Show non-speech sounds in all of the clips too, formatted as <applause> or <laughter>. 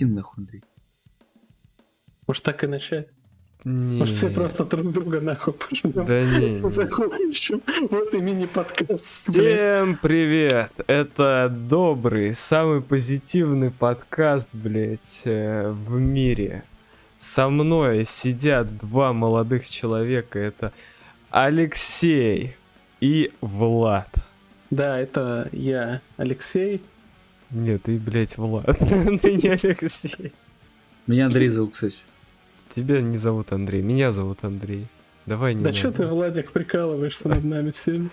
Иди нахуй, Андрей. Может так и начать? Не. Может все просто друг друга нахуй пожмем? Да не. Закончим. Вот и мини-подкаст. блядь. Всем привет! Это добрый, самый позитивный подкаст, блядь, э, в мире. Со мной сидят два молодых человека. Это Алексей и Влад. Да, это я, Алексей. Нет, ты, блядь, Влад. <laughs> Ты не Алексей. Меня Андрей зовут, кстати. Тебя не зовут Андрей, меня зовут Андрей. Давай не Да что ты, Владик, прикалываешься над нами всеми?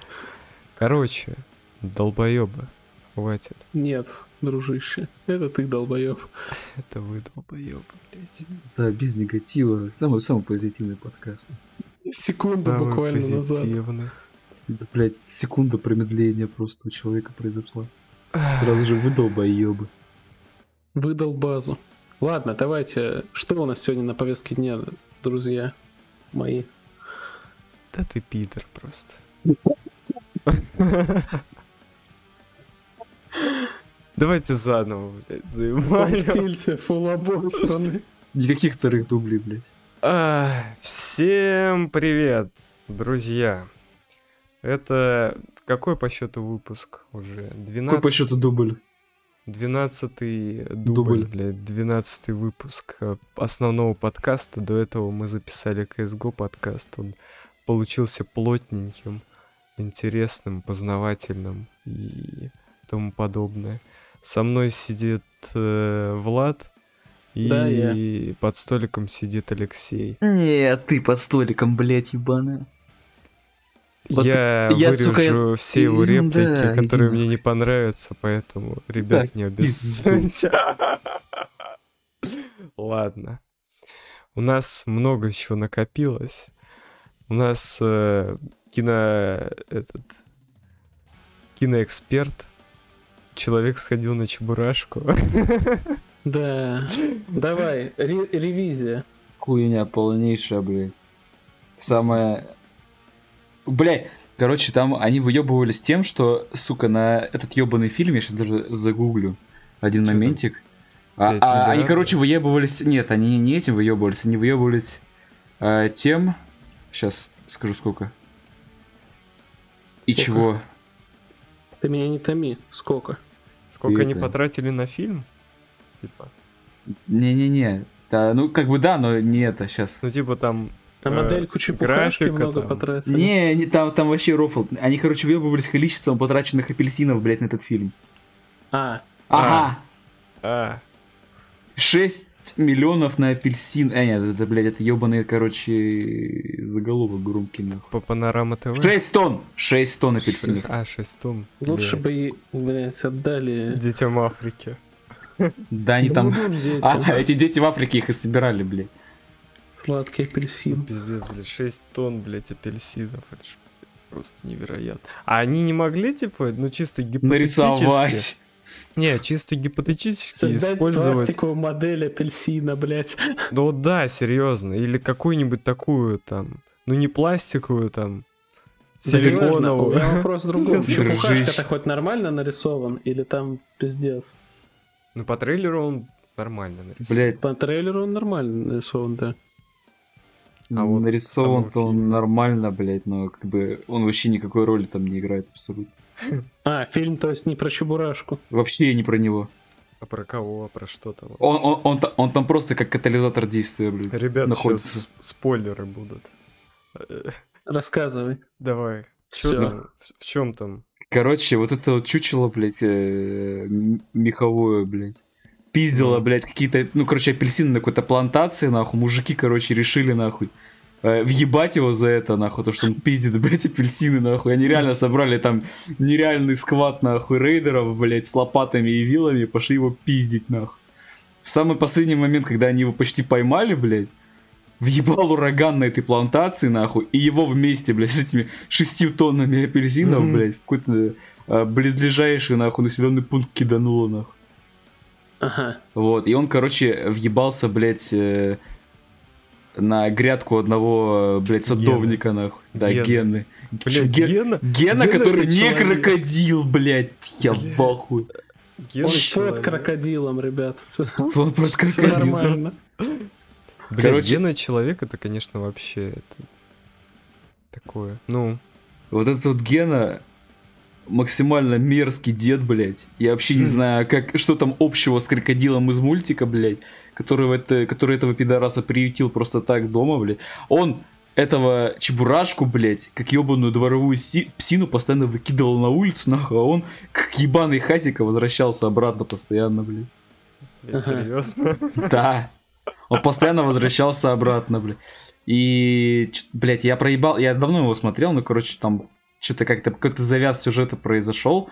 Короче, долбоебы. Хватит. Нет, дружище, это ты долбоеб. Это вы долбоебы, блядь. Да, без негатива. Самый, самый позитивный подкаст. Секунду Самый буквально назад. позитивный. Да, блядь, секунда промедления просто у человека произошла. Сразу же вы долбоебы. Выдал базу. Ладно, давайте. Что у нас сегодня на повестке дня, друзья мои? Да ты пидор просто. Давайте заново, блядь, заебали. Стильте, фул обосранный. Никаких вторых дублей, блядь. А, Всем привет, друзья. Это какой по счету выпуск уже? Какой 12... по счету дубль? 12 дубль, Дубль. блядь, 12 выпуск э, основного подкаста. До этого мы записали CSGO подкаст. Он получился плотненьким, интересным, познавательным и тому подобное. Со мной сидит э, Влад, и Да, под столиком сидит Алексей. Нет, ты под столиком, блядь, ебаная. Вот я, я, вырежу сука, я- все его реплики, да, которые иди мне не понравятся, поэтому, ребят, Так, не обессудьте. Ладно. У нас много чего накопилось. У нас э, кино... этот... Киноэксперт. Человек сходил на чебурашку. Да. Давай, ре- ревизия. Хуйня полнейшая, блядь. Самая... Блядь, короче, там они выебывались тем, что, сука, на этот ебаный фильм, я сейчас даже загуглю один Чё там? моментик. А, а, они, миллиардов? короче, выебывались... Нет, они не этим выебывались, они выебывались а, тем... Сейчас скажу сколько. И Сколько? чего? Ты меня не томи. Сколько? Сколько они Это- потратили на фильм? Типа. Не-не-не. Да, ну, как бы да, но не это сейчас. Ну, типа там... На э, модельку чепухашки графика много там. потратили. Не, не там, там вообще рофл. Они, короче, выебывались количеством потраченных апельсинов, блядь, на этот фильм. А, Ага, А, 6 миллионов на апельсин. А, нет, это, блядь, это ебаный, короче, заголовок громкий, нахуй. по Панорама ТВ? 6 тонн! 6 тонн апельсинов. Шесть- А, 6 тонн. лучше Блядь. бы, блядь, отдали... Детям Африки. Да, они там... <laughs> А, эти дети в Африке их и собирали, блядь. Сладкий апельсин. пиздец, блядь, 6 тонн, блядь, апельсинов. Это ж просто невероятно. А они не могли, типа, ну, чисто гипотетически... Нарисовать. Не, чисто гипотетически Создать использовать... пластиковую модель апельсина, блядь. Ну, да, серьезно. Или какую-нибудь такую, там... Ну, не пластиковую, там... Да Силиконовую. меня вопрос в другом. <laughs> Чепухашка-то Дружище. хоть нормально нарисован? Или там пиздец? Ну, по трейлеру он нормально нарисован. Блядь, По трейлеру он нормально нарисован, да. А вот нарисован-то он нормально, блядь, но как бы он вообще никакой роли там не играет абсолютно. А, фильм, то есть не про Чебурашку. Вообще не про него. А про кого? А про что там? Он, он, он, он там просто как катализатор действия, блядь. Ребят, находится. сейчас спойлеры будут. Рассказывай. Давай. Чё там? В- чем там? Короче, вот это вот чучело, блядь, э, меховое, блядь. Пиздило, Ну. блядь, какие-то, ну, короче, апельсины на какой-то плантации, нахуй. Мужики, короче, решили, нахуй, э, въебать его за это, нахуй, то, что он пиздит, <laughs> блядь, апельсины, нахуй. Они реально собрали там нереальный сквад, нахуй, рейдеров, блядь, с лопатами и вилами, пошли его пиздить, нахуй. В самый последний момент, когда они его почти поймали, блядь, въебал ураган на этой плантации, нахуй, и его вместе, блядь, с этими шестью тоннами апельсинов, Мгм. блядь, в какой-то э, близлежащий, нахуй, населенный пункт кидануло, нахуй. Ага. Вот, и он, короче, въебался, блядь, э, на грядку одного, э, блядь, садовника, нахуй. Да, Гены. Гены. Блядь, Ге- Гена? Гена, Гена который не человек. крокодил, блядь, я Блядь. в ахуе. Ген Он под человек. крокодилом, ребят. <laughs> Вот под Все крокодилом. нормально. Блин, Короче- гена человек это, конечно, вообще это такое. Ну, Вот этот вот Гена максимально мерзкий дед, блядь. Я вообще не знаю, как, что там общего с крокодилом из мультика, блядь, который, это, который этого пидораса приютил просто так дома, блядь. Он этого чебурашку, блядь, как ебаную дворовую си- псину постоянно выкидывал на улицу, нахуй, а он как ебаный хатика возвращался обратно постоянно, блядь. Ага. серьезно. Да. Он постоянно возвращался обратно, блядь. И, блядь, я проебал, я давно его смотрел, но, короче, там что-то как-то какой-то завяз сюжета произошел.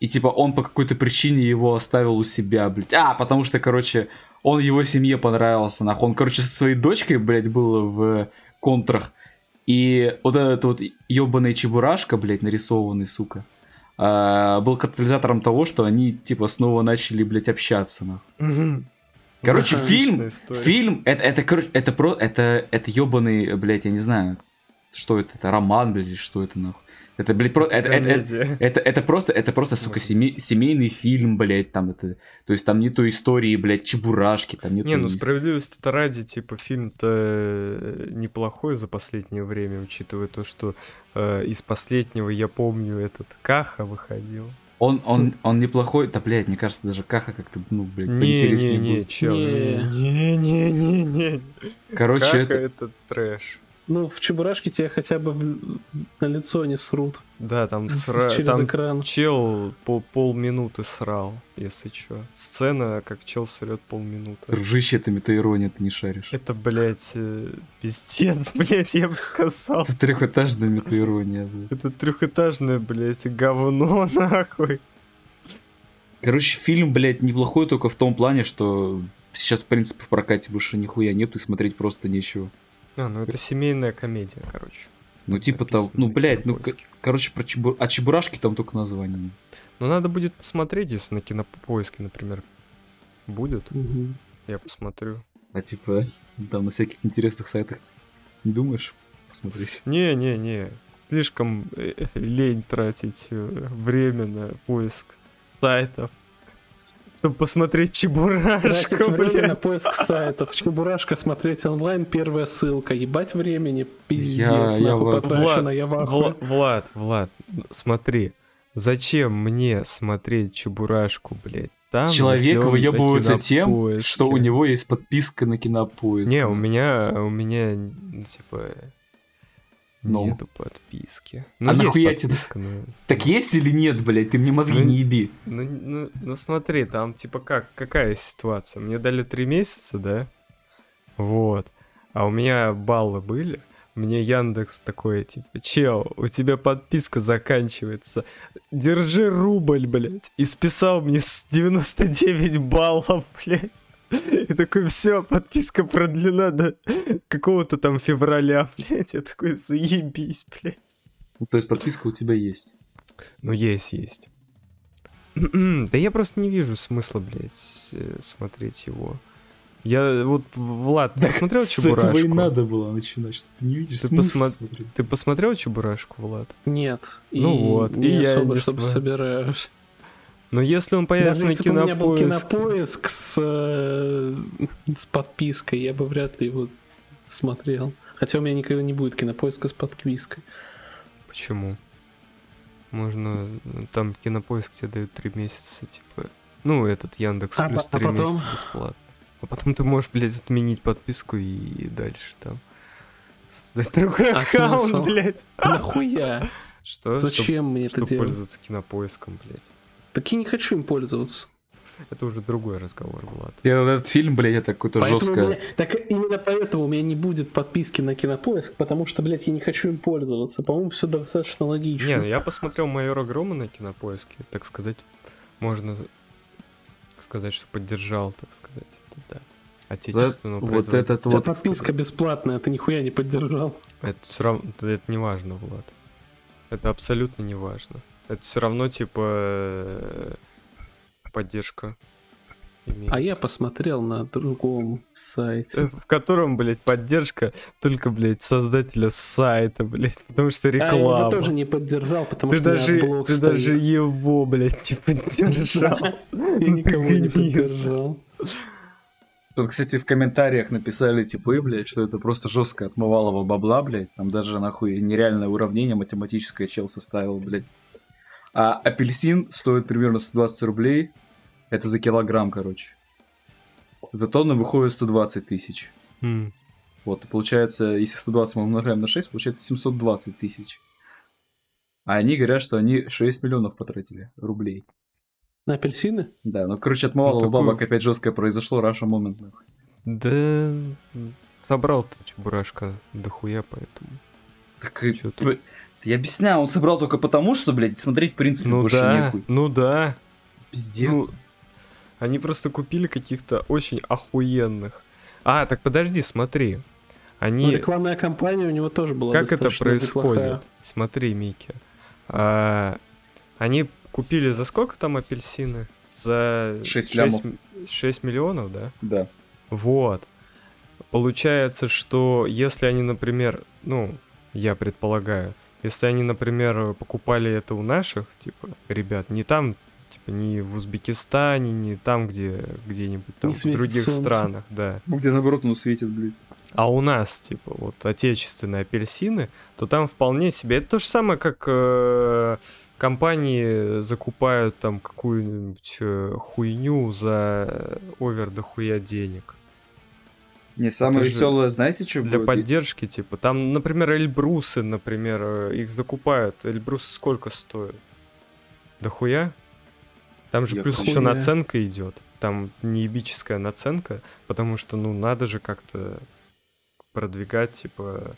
И, типа, он по какой-то причине его оставил у себя, блядь. А, потому что, короче, он его семье понравился, нахуй. Он, короче, со своей дочкой, блядь, был в контрах. И вот этот вот ебаный чебурашка, блядь, нарисованный, сука, а, был катализатором того, что они, типа, снова начали, блядь, общаться, нахуй. Короче, Отличная фильм, фильм, это, это, короче, это про, это, это ебаный, блядь, я не знаю, что это, это роман, блядь, что это, нахуй. Это, блядь, про, это, это, это, это, это просто, это просто, сука, семей- семейный фильм, блядь, там это, то есть там нету истории, блядь, чебурашки, там нету... Не, ну справедливости-то ради, типа, фильм-то э, неплохой за последнее время, учитывая то, что э, из последнего, я помню, этот Каха выходил. Он, он, он неплохой, да, блядь, мне кажется, даже Каха как-то, ну, блядь, поинтереснее Не-не-не, будет. чел, Не. не-не-не-не. Короче, Каха это... это трэш. Ну, в Чебурашке тебя хотя бы на лицо не срут. Да, там, <laughs> сра... Через там экран. чел по полминуты срал, если чё. Сцена, как чел срет полминуты. Дружище, это метаирония, ты не шаришь. Это, блядь, э, пиздец, <laughs> блядь, я бы сказал. Это трехэтажная метаирония, блядь. Это трехэтажное, блядь, говно, <laughs> нахуй. Короче, фильм, блядь, неплохой только в том плане, что сейчас, в принципе, в прокате больше нихуя нет и смотреть просто нечего. А, ну это семейная комедия, короче. Ну, типа там, ну, блядь, ну, короче, про чебур... а чебурашки там только название. Ну надо будет посмотреть, если на кинопоиске, например, будет. Мгм. Я посмотрю. А типа, там на всяких интересных сайтах не думаешь посмотреть? Не-не-не. Слишком э, лень тратить э, время на поиск сайтов. Чтобы посмотреть Тратить Чебурашку, время на поиск сайтов. Чебурашка смотреть онлайн, первая ссылка. Ебать времени, пиздец, Я- я нахуй вот- потрачено, Влад, я в Влад, Влад, смотри. Зачем мне смотреть Чебурашку, блядь? Там, Человек выебывается тем, Кинопоиске? что у него есть подписка на кинопоиск. Не, у меня, у меня, типа, Ну. нету подписки. Ну, А есть нахуя тебе- подписка, но... Так есть или нет, блядь? Ты мне мозги Ну, не еби. Ну, ну, ну, смотри, там, типа, как, какая ситуация? Мне дали три месяца, да? Вот. А у меня баллы были. Мне Яндекс такой, типа, чел, у тебя подписка заканчивается. Держи рубль, блядь. И списал мне с 99 баллов, блядь. И такой, все, подписка продлена до какого-то там февраля, <laughs> блядь. Я такой, заебись, блядь. Ну, то есть подписка у тебя есть. Ну, есть, есть. <clears throat> Да я просто не вижу смысла, блядь, э, смотреть его. Я вот, Влад, ты посмотрел С этого Чебурашку? и надо было начинать, что ты не видишь Ты смысла посмо- смотреть. Ты посмотрел Чебурашку, Влад? Нет. Ну и вот, и не я особо, не чтобы собираюсь. Но если он появится Даже на если бы у меня был кинопоиск с, э, с подпиской, я бы вряд ли его смотрел. Хотя у меня никогда не будет кинопоиска с подпиской. Почему? Можно... Там кинопоиск тебе дают три месяца, типа... Ну, этот Яндекс А плюс по- а три потом? месяца бесплатно. А потом ты можешь, блядь, отменить подписку и дальше там создать другой А аккаунт, смысл? блядь. Нахуя? <laughs> Что? Чтоб- Зачем мне это Чтобы делать? пользоваться кинопоиском, блядь. Так я не хочу им пользоваться. Это уже другой разговор, Влад. Я вот этот фильм, блядь, это у жесткое. меня- так именно поэтому у меня не будет подписки на кинопоиск, потому что, блядь, я не хочу им пользоваться. По-моему, все достаточно логично. Не, ну я посмотрел майора Грома на кинопоиске, так сказать, можно за- сказать, что поддержал, так сказать, это да. Отечественного Вот производителя. этот У тебя вот... подписка бесплатная, ты нихуя не поддержал. Это все равно, это не важно, Влад. Это абсолютно не важно. Это все равно, типа, э, поддержка. имеется. А я посмотрел на другом сайте. <laughs> В котором, блядь, поддержка только, блядь, создателя сайта, блядь, потому что А я реклама. его тоже не поддержал, потому ты что даже, блог ты стоит. даже его, блядь, не <laughs> поддержал. Я никого не поддержал. Тут, кстати, в комментариях написали типы, блядь, что это просто жестко отмывалово бабла, блядь. Там даже нахуй нереальное уравнение математическое чел составил, блядь. А апельсин стоит примерно 120 рублей. Это за килограмм, короче. За тонну выходит 120 тысяч. М, Вот, и получается, если 120 мы умножаем на 6, получается 720 тысяч. А они говорят, что они 6 миллионов потратили рублей. На апельсины? Да, ну, короче, отмывалово Ну, такую- бабок опять жесткое произошло, Раша момент. Да, собрал ты чебурашка дохуя, поэтому. Так Чё тв- Я объясняю, он собрал только потому, что, блядь, смотреть, в принципе, Ну больше да, нехуй. ну да. Пиздец. Ну, они просто купили каких-то очень охуенных. А, так подожди, смотри. Ну, Они... рекламная кампания у него тоже была Как это происходит? неплохая. Смотри, Микки. А, они купили за сколько там апельсины? За Шесть 6, лямов. 6 миллионов, да? Да. Вот. Получается, что если они, например, ну, я предполагаю, если они, например, покупали это у наших, типа, ребят, не там, типа, не в Узбекистане, не там, где где-нибудь там Не в других солнце. странах, да. Ну, где наоборот оно светит, блядь. А у нас, типа, вот отечественные апельсины, то там вполне себе. Это то же самое, как э, компании закупают там какую-нибудь э, хуйню за овер дохуя денег. Не, самое Это веселое, знаете, что Для будет? поддержки, типа, там, например, Эльбрусы, например, э, их закупают. Эльбрусы сколько стоят? Дохуя? Там же Я плюс хуя. еще наценка идет. Там неебическая наценка, потому что, ну, надо же как-то продвигать, типа,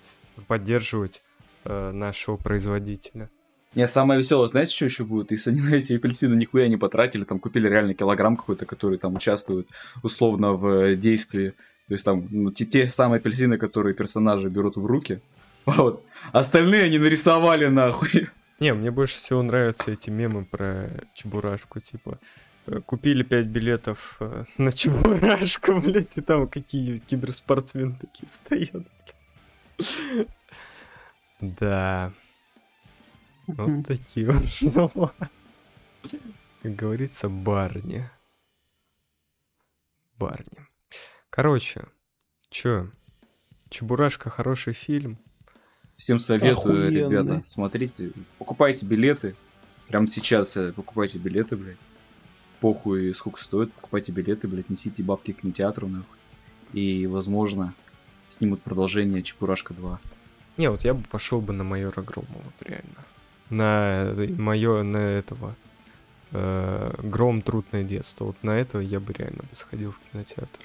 поддерживать э, нашего производителя. Не, самое веселое, знаете, что еще будет? Если они на эти апельсины нихуя не потратили, там купили реально килограмм какой-то, который там участвует условно в э, действии. То есть там ну, те, те самые апельсины, которые персонажи берут в руки. <laughs> Вот. Остальные они нарисовали нахуй. Не, мне больше всего нравятся эти мемы про Чебурашку, типа э, купили 5 билетов э, <laughs> на Чебурашку, <laughs> блядь, и там какие киберспортсмены такие стоят. блядь. Да, вот такие вот слова. Как говорится, барни. Барни. Короче, чё? Чебурашка хороший фильм. Всем советую, Охуенный. ребята, смотрите, покупайте билеты. Прямо сейчас э, покупайте билеты, блядь. Похуй, сколько стоит, покупайте билеты, блядь, несите бабки к кинотеатру, нахуй. И, возможно, снимут продолжение Чепурашка 2. Не, вот я бы пошел бы на майора Грома, вот реально. На мое, на этого. э, Гром трудное детство. Вот на это я бы реально бы сходил в кинотеатр.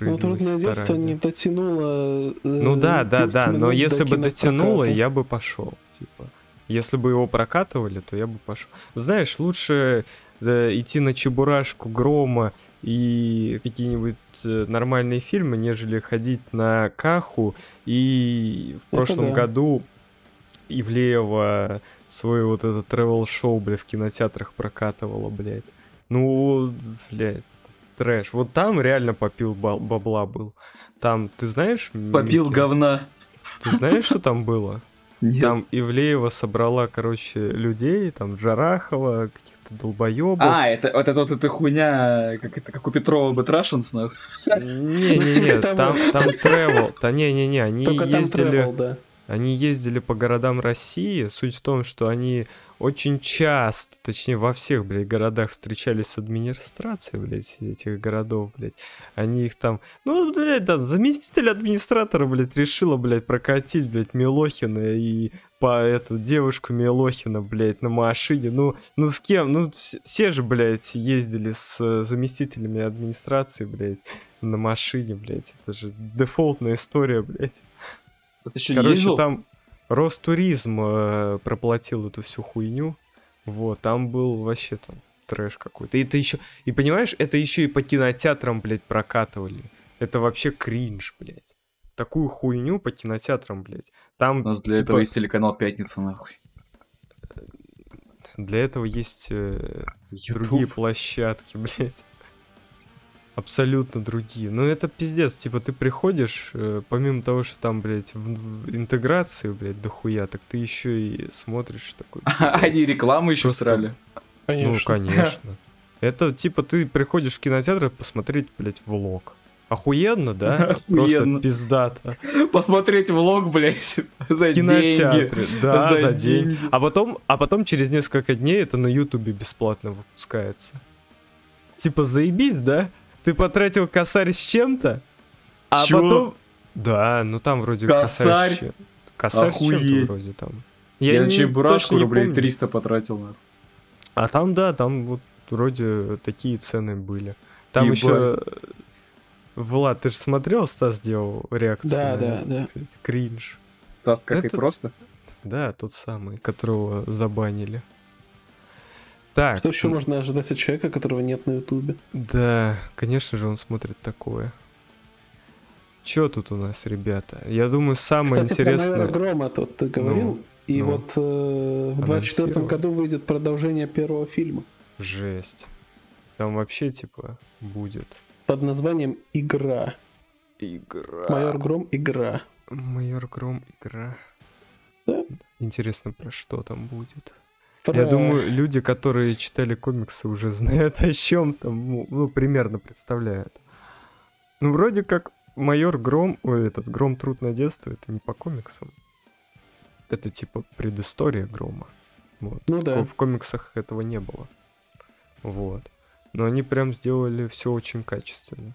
Ну, трудное детство ради. не дотянуло. э, Ну да, да, 10 да, но если бы дотянуло, я бы пошел. Типа, если бы его прокатывали, то я бы пошел. Знаешь, лучше э, идти на Чебурашку, Грома и какие-нибудь э, нормальные фильмы, нежели ходить на Каху. И в прошлом да. году Ивлеева свой вот этот travel-шоу, бля, в кинотеатрах прокатывала, блядь. Ну, блядь, трэш. Вот там реально попил ба- бабла был. Там, ты знаешь... Попил Микки? говна. Ты знаешь, что там было? <laughs> Нет. Там Ивлеева собрала, короче, людей, там Джарахова, каких-то долбоебов. А, это вот это вот эта хуйня, как это, как у Петрова Бэтрашенс, нахуй. Не-не-не, Ну, типа там, там <laughs> travel. Да не-не-не, они Только там ездили... travel, да. Они ездили по городам России. Суть в том, что они очень часто, точнее во всех, блядь, городах встречались с администрацией, блядь, этих городов, блядь. Они их там, ну, блядь, там, заместитель администратора, блядь, решила, блядь, прокатить, блядь, Милохина и по эту девушку Милохина, блядь, на машине. Ну, ну с кем? Ну, вс- все же, блядь, ездили с заместителями администрации, блядь, на машине, блядь. Это же дефолтная история, блядь. Ты не Короче, ездил? там Ростуризм э, проплатил эту всю хуйню. Вот, там был вообще там трэш какой-то. И это еще, и понимаешь, это еще и по кинотеатрам, блядь, прокатывали. Это вообще кринж, блядь. Такую хуйню по кинотеатрам, блядь. Там, У нас для типа, этого есть телеканал Пятница, нахуй. Для этого есть э, YouTube. другие площадки, <laughs> блядь. Абсолютно другие. Ну это пиздец, типа ты приходишь, э, помимо того, что там, блядь, в, в интеграции, блядь, дохуя, так ты еще и смотришь такой. <laughs> Они рекламу еще Просто- срали. Конечно. Ну, конечно. <laughs> Это типа ты приходишь в кинотеатр посмотреть, блядь, влог. Охуенно, да? <laughs> Просто Охуенно. пиздато. Посмотреть влог, блядь, за В кинотеатре, деньги. да, За за, день. деньги. А потом, а потом через несколько дней это на Ютубе бесплатно выпускается. Типа заебись, да? Ты потратил косарь с чем-то, а Чё? потом... Да, ну там вроде Косарь? чем- Косарь с чем-то вроде там. Я на не- чебурашку рублей помню. 300 потратил. нахуй. А там, да, там вот вроде такие цены были. Там Ебать. еще... Влад, ты же смотрел, Стас делал реакцию? Да, на да, да. Кринж. Стас, как и Это- просто. Да, тот самый, которого забанили. Так. Что еще можно ожидать от человека, которого нет на Ютубе? Да, конечно же, он смотрит такое. Чё тут у нас, ребята? Я думаю, самое Кстати, интересное... майора Грома тут ты говорил. Ну, и ну. вот э, в 24 Анонсировал. году выйдет продолжение первого фильма Жесть. Там вообще, типа, будет... под названием «Игра». Игра. Майор Гром «Игра». Майор Гром игра. Да. Интересно, про что там будет. Про- Я думаю, люди, которые читали комиксы, уже знают о чем там, ну, ну, примерно представляют. Ну, вроде как майор Гром, ой, этот Гром Трудное детство, это не по комиксам. Это типа предыстория Грома. Вот. Ну да. В комиксах этого не было. Вот. Но они прям сделали все очень качественно.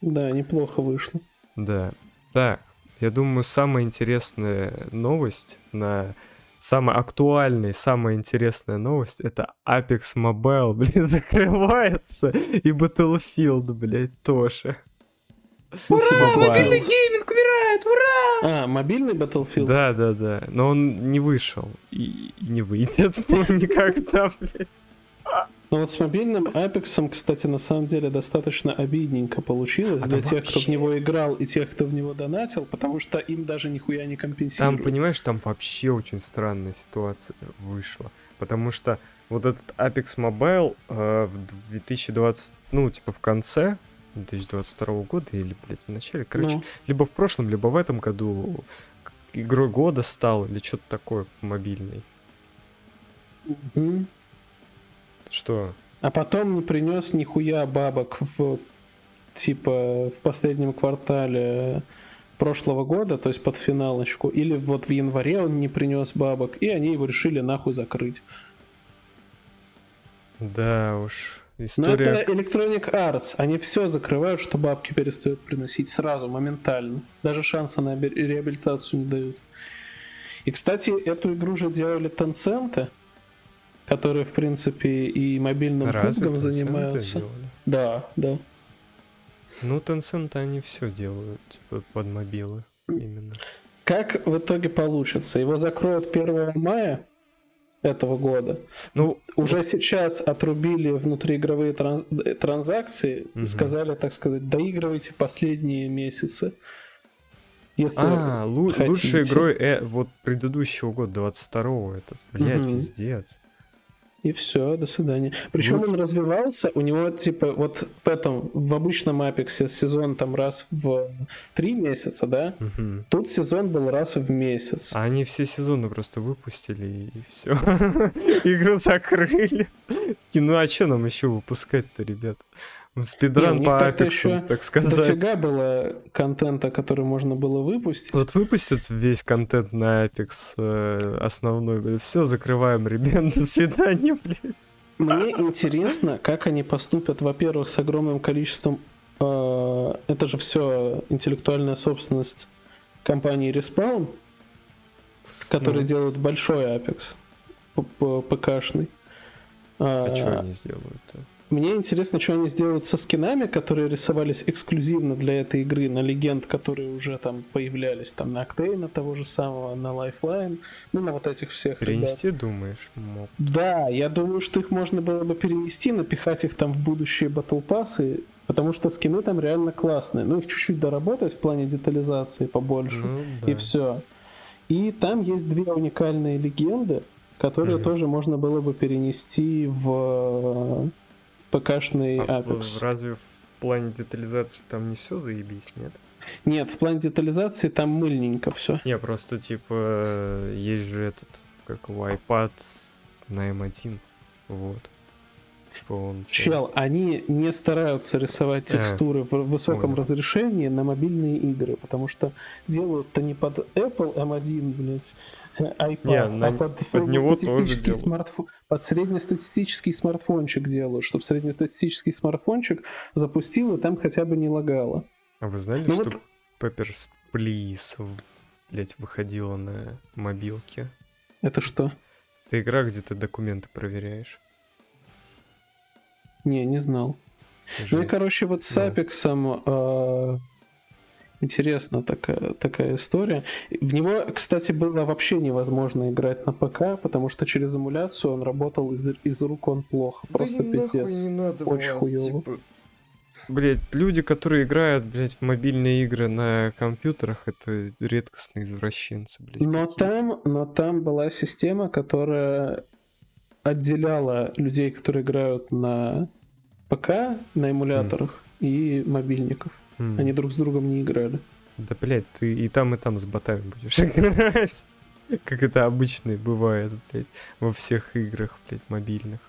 Да, неплохо вышло. Да. Так, я думаю, самая интересная новость на... Самая актуальная и самая интересная новость это Apex Mobile, <laughs> блин, закрывается. И Battlefield, блядь, тоже. Mobile. гейминг умирает, ура! А, мобильный Battlefield? Да, да, да. Но он не вышел. И, и не выйдет <laughs> никогда, блядь. Но вот с мобильным Apex, кстати, на самом деле достаточно обидненько получилось А для там тех, кто в вообще- него играл и тех, кто в него донатил, потому что им даже нихуя не Там, компенсируют. понимаешь, там вообще очень странная ситуация вышла. Потому что вот этот Apex Mobile э, в 2020, ну, типа в конце 2022 года или, блядь, в начале, короче, Ну, либо в прошлом, либо в этом году игрой года стал или что-то такое мобильный. мгм. Что? А потом не принес нихуя бабок в типа в последнем квартале прошлого года, то есть под финалочку, или вот в январе он не принес бабок, и они его решили нахуй закрыть. Да уж, Но история... это Electronic Arts, они все закрывают, что бабки перестают приносить сразу, моментально. Даже шанса на реабилитацию не дают. И, кстати, эту игру же делали Tencent, которые, в принципе, и мобильным Разве пубгом занимаются. Да, да. Ну, Tencent они все делают, типа, под мобилы именно. Как в итоге получится? Его закроют 1 мая этого года. Ну, Уже сейчас отрубили внутриигровые транз- транзакции, Мгм. сказали, так сказать, доигрывайте последние месяцы. Если А, лу- лучшей игрой э, вот предыдущего года, 22-го, это, блядь, Мгм. пиздец. И все, до свидания. Причем Лучше- он развивался, у него типа вот в этом, в обычном Апексе сезон там раз в три месяца, да? Мгм. Тут сезон был раз в месяц. А они все сезоны просто выпустили и все. <laughs> Игру закрыли. Ну а что нам еще выпускать-то, ребят? Спидран по Апексу, так сказать. Дофига было контента, который можно было выпустить. Вот выпустят весь контент на Apex э, основной. Все, закрываем, ребят. <laughs> До свидания, блядь. Мне интересно, как они поступят, во-первых, с огромным количеством... э, это же все интеллектуальная собственность компании Respawn, которые Ну. делают большой Apex, ПКшный. А А, что они сделают-то? Мне интересно, что они сделают со скинами, которые рисовались эксклюзивно для этой игры, на легенд, которые уже там появлялись, там на Октейна того же самого, на Lifeline, ну на вот этих всех ребят. Перенести, думаешь, моб? Да, я думаю, что их можно было бы перенести, напихать их там в будущие батл пассы, потому что скины там реально классные. Ну, их чуть-чуть доработать в плане детализации побольше, Ну, и да. все. И там есть две уникальные легенды, которые Мгм. тоже можно было бы перенести в ПКшный А Apex. разве в плане детализации там не все заебись, нет? Нет, в плане детализации там мыльненько все. Не, просто типа э, есть же этот, как его, iPad на M1, вот. Типа он... Чел, они не стараются рисовать А, текстуры в высоком понял. разрешении на мобильные игры, потому что делают-то не под Apple M1, блядь, э, iPad, Не, а под, под него тоже среднестатистический смартфон, под среднестатистический смартфончик делают, чтобы среднестатистический смартфончик запустил и там хотя бы не лагало. А вы знали, Ну что вот- Peppers Please, блять, выходила на мобилке? Это что? Это игра, где ты документы проверяешь. Не, не знал. Ну и, Жесть. короче, вот с Да. Апексом э, интересна такая, такая история. В него, кстати, было вообще невозможно играть на ПК, потому что через эмуляцию он работал из, из рук он плохо. Просто пиздец. надо, Очень хуёво. Блять, люди, которые играют, блять, в мобильные игры на компьютерах, это редкостные извращенцы, блять. Но там, но там была система, которая отделяла людей, которые играют на ПК, на эмуляторах и мобильников. Они друг с другом не играли. Да, блять, ты и там, и там с ботами будешь <laughs> играть. Как это обычно бывает, блять, во всех играх, блять, мобильных.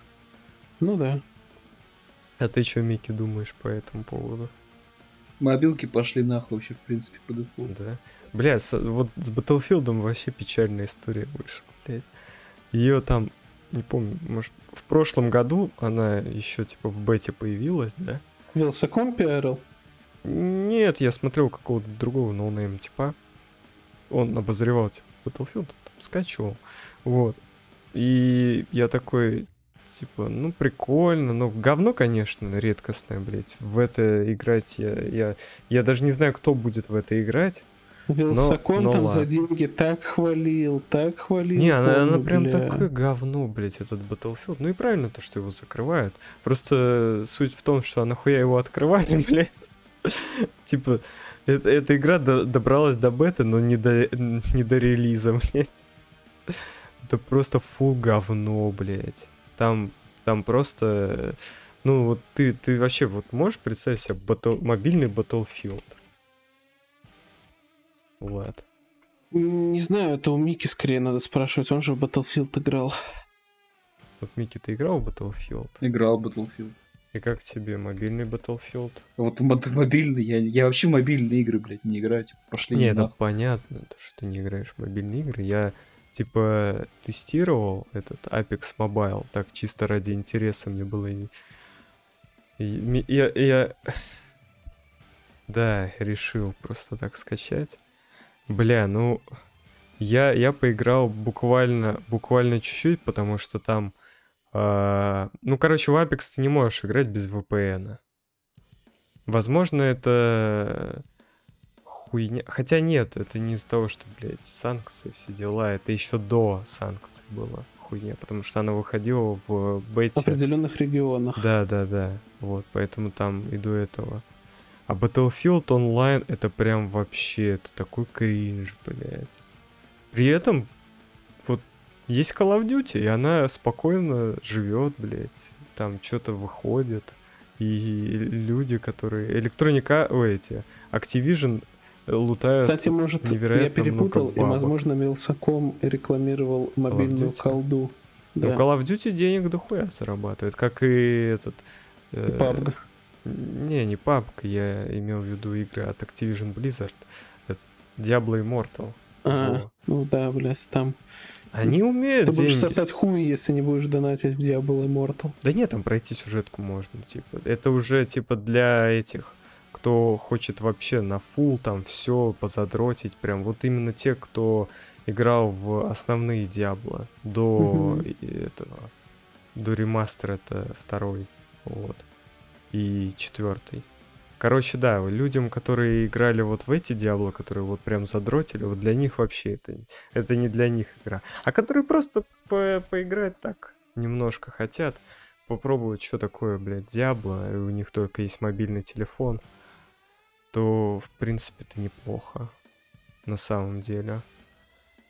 Ну да. А ты что, Микки, думаешь по этому поводу? Мобилки пошли нахуй вообще, в принципе, по дефолту. Да. Бля, с- вот с Battlefield вообще печальная история вышла, блядь. Ее там, не помню, может, в прошлом году она еще типа в бете появилась, да? Wylsacom пиарил? Нет, я смотрел какого-то другого no-name типа. Он обозревал типа Battlefield, там, скачивал. Вот. И я такой, типа, ну прикольно, ну говно, конечно, редкостное, блядь. В это играть я, я, я даже не знаю, кто будет в это играть. Вилсаком но там за ладно. деньги так хвалил, так хвалил. Не, она, она прям бля. такое говно, блядь, этот Battlefield. Ну и правильно то, что его закрывают. Просто суть в том, что а нахуя его открывали, <laughs> блядь. <laughs> Типа, это- эта игра до- добралась до беты, но не до, не до релиза, <laughs> блядь. Это просто фул говно, блядь. Там, там просто... Ну, вот ты, ты вообще вот можешь представить себе батл- мобильный Battlefield? Влад. Не знаю, это у Мики скорее надо спрашивать, он же в Battlefield играл. Вот, Микки, ты играл в Battlefield? Играл в Battlefield. И как тебе мобильный Battlefield? Вот мобильный, я, я вообще мобильные игры, блядь, не играю, типа, пошли Не, не это нахуй. понятно, то, что ты не играешь в мобильные игры. Я, типа, тестировал этот Apex Mobile, так чисто ради интереса мне было... и- и я, я... Да, решил просто так скачать. Бля, ну... Я, я поиграл буквально, буквально чуть-чуть, потому что там... а, ну, короче, в Apex ты не можешь играть без VPN. Возможно, это хуйня. Хотя нет, это не из-за того, что, блядь, санкции, все дела. Это еще до санкций было хуйня, потому что она выходила в В бете. определенных регионах. Да, да, да. Вот, поэтому там и до этого. А Battlefield Online это прям вообще, это такой кринж, блядь. При этом, есть Call of Duty, и она спокойно живет, блядь. Там что-то выходит. И люди, которые... Электроника, ой, эти, Activision лутают Кстати, может, я перепутал, и, возможно, Вилсаком рекламировал мобильную колду. Ну, Да, Call of Duty денег дохуя зарабатывает, как и этот... и э, PUBG. Не, не PUBG, я имел в виду игры от Activision Blizzard. Этот Diablo Immortal. А, во. ну да, блядь, там. Они умеют Ты будешь деньги. сосать хуй, если не будешь донатить в Diablo Immortal. Да нет, там пройти сюжетку можно, типа. Это уже, типа, для этих, кто хочет вообще на фул там все позадротить. Прям вот именно те, кто играл в основные Диабло до этого, до ремастера это второй, вот, и четвертый. Короче, да, людям, которые играли вот в эти Диабло, которые вот прям задротили, вот для них вообще это, это не для них игра. А которые просто по- поиграть так немножко хотят, попробовать, что такое, блядь, Диабло, и у них только есть мобильный телефон, то, в принципе, это неплохо. На самом деле.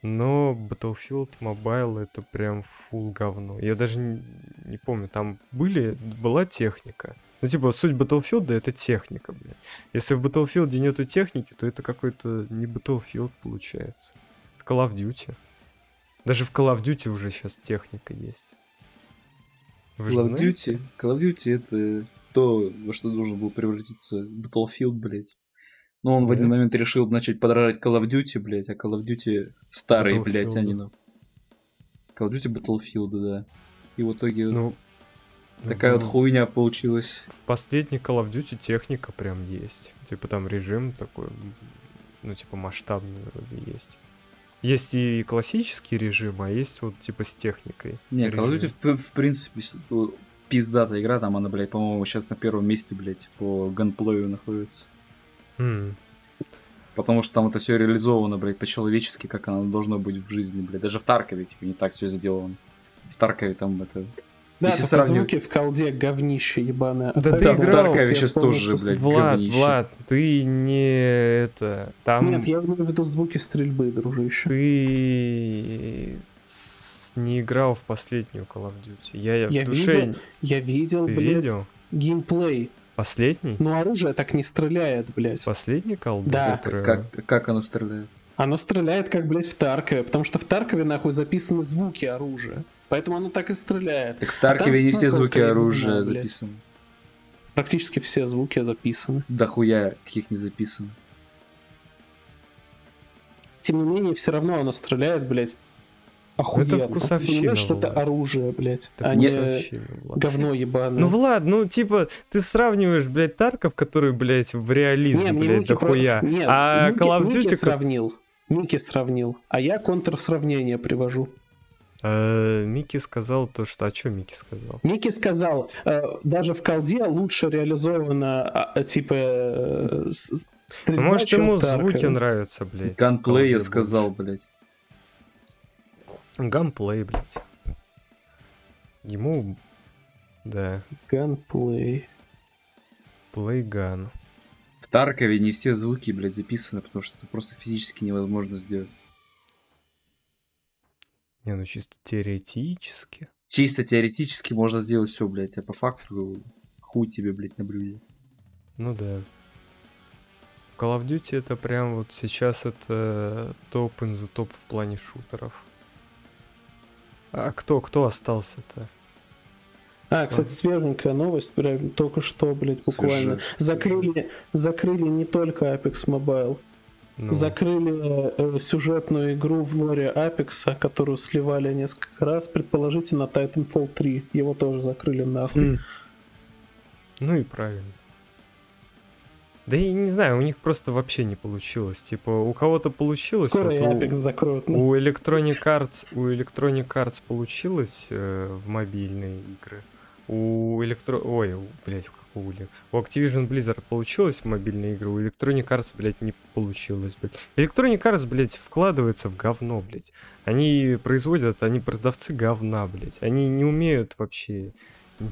Но Battlefield Mobile это прям фул говно. Я даже не, не помню, там были, была техника. Ну, типа, суть Battlefield это техника, блядь. Если в Battlefield нету техники, то это какой-то не Battlefield получается. Это Call of Duty. Даже в Call of Duty уже сейчас техника есть. Вы Call of Duty? Call of Duty это то, во что должен был превратиться Battlefield, блядь. Но он да. в один момент решил начать подражать Call of Duty, блядь, а Call of Duty старый, блядь, они, ну. Call of Duty Battlefield, да. И в итоге ну, такая ну, вот хуйня получилась. В последней Call of Duty техника прям есть. Типа там режим такой, ну, типа масштабный вроде есть. Есть и классический режим, а есть вот типа с техникой. Не, режим. Call of Duty в, в принципе пиздатая игра, там она, блядь, по-моему, сейчас на первом месте, блядь, по ганплею находится. Mm. Потому что там это все реализовано, блядь, по-человечески, как оно должно быть в жизни, блядь. Даже в Таркове, типа, не так все сделано. В Таркове там это... Да, Если сравнивать... звуки в колде говнище ебаное. А да ты играл, в Таркове сейчас тоже, блядь, Влад, говнище. Влад, ты не это... Там... Нет, я имею в виду звуки стрельбы, дружище. Ты не играл в последнюю Call of Duty. Я, я, я в душе... видел, я видел, Ты блядь, видел? геймплей. Последний? Ну, оружие так не стреляет, блядь. Последний Call Да. Который... Как, как оно стреляет? Оно стреляет, как, блядь, в Таркове, потому что в Таркове, нахуй, записаны звуки оружия. Поэтому оно так и стреляет. Так в Таркове а не все звуки оружия блядь. записаны. Практически все звуки записаны. Да хуя, каких не записано. Тем не менее, все равно оно стреляет, блядь, Охуенно. Это вкусовщина, что это оружие, блядь, это а не говно ебаное. Ну, Влад, ну, типа, ты сравниваешь, блядь, Тарков, который, блядь, в реализм, не, блядь, дохуя. Про... Нет, а Call of Duty... Сравнил. Ники сравнил. А я контрсравнение привожу. Э, Микки сказал то, что... А что Микки сказал? Микки сказал, э, даже в колде лучше реализовано, а, типа, э, стрельба, Может, ему звуки нравятся, блядь. Ганплей я сказал, блядь. Ганплей, блядь. Ему... Да. Ганплей. Плейган. В Таркове не все звуки, блядь, записаны, потому что это просто физически невозможно сделать. Не, ну чисто теоретически. Чисто теоретически можно сделать все, блядь, а по факту хуй тебе, блядь, на блюде. Ну да. Call of Duty это прям вот сейчас это топ in the топ в плане шутеров. А кто, кто остался-то? А, кстати, свеженькая новость, прям только что, блядь, буквально. Свежак, закрыли, закрыли не только Apex Mobile. Ну. Закрыли э, сюжетную игру в лоре Apex, которую сливали несколько раз, предположительно Titanfall 3. Его тоже закрыли нахуй. Mm. Ну и правильно. Да я не знаю, у них просто вообще не получилось. Типа, у кого-то получилось. Скоро вот и Apex у, закроют. Ну. У Electronic Arts, у Electronic Arts получилось э, в мобильные игры. У Электро... Ой, блядь, у, у Activision Blizzard получилось в мобильные игры, у Electronic Arts, блядь, не получилось, блядь. Electronic Arts, блядь, вкладывается в говно, блядь. Они производят, они продавцы говна, блядь. Они не умеют вообще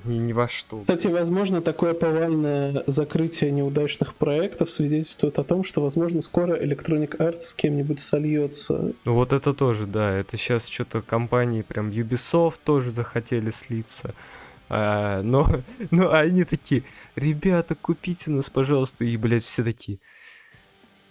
ни, ни во что. Кстати, блядь. возможно, такое повальное закрытие неудачных проектов свидетельствует о том, что, возможно, скоро Electronic Arts с кем-нибудь сольется. Ну вот это тоже, да. Это сейчас что-то компании, прям Ubisoft тоже захотели слиться. А, но, но они такие, ребята, купите нас, пожалуйста. И, блядь, все такие,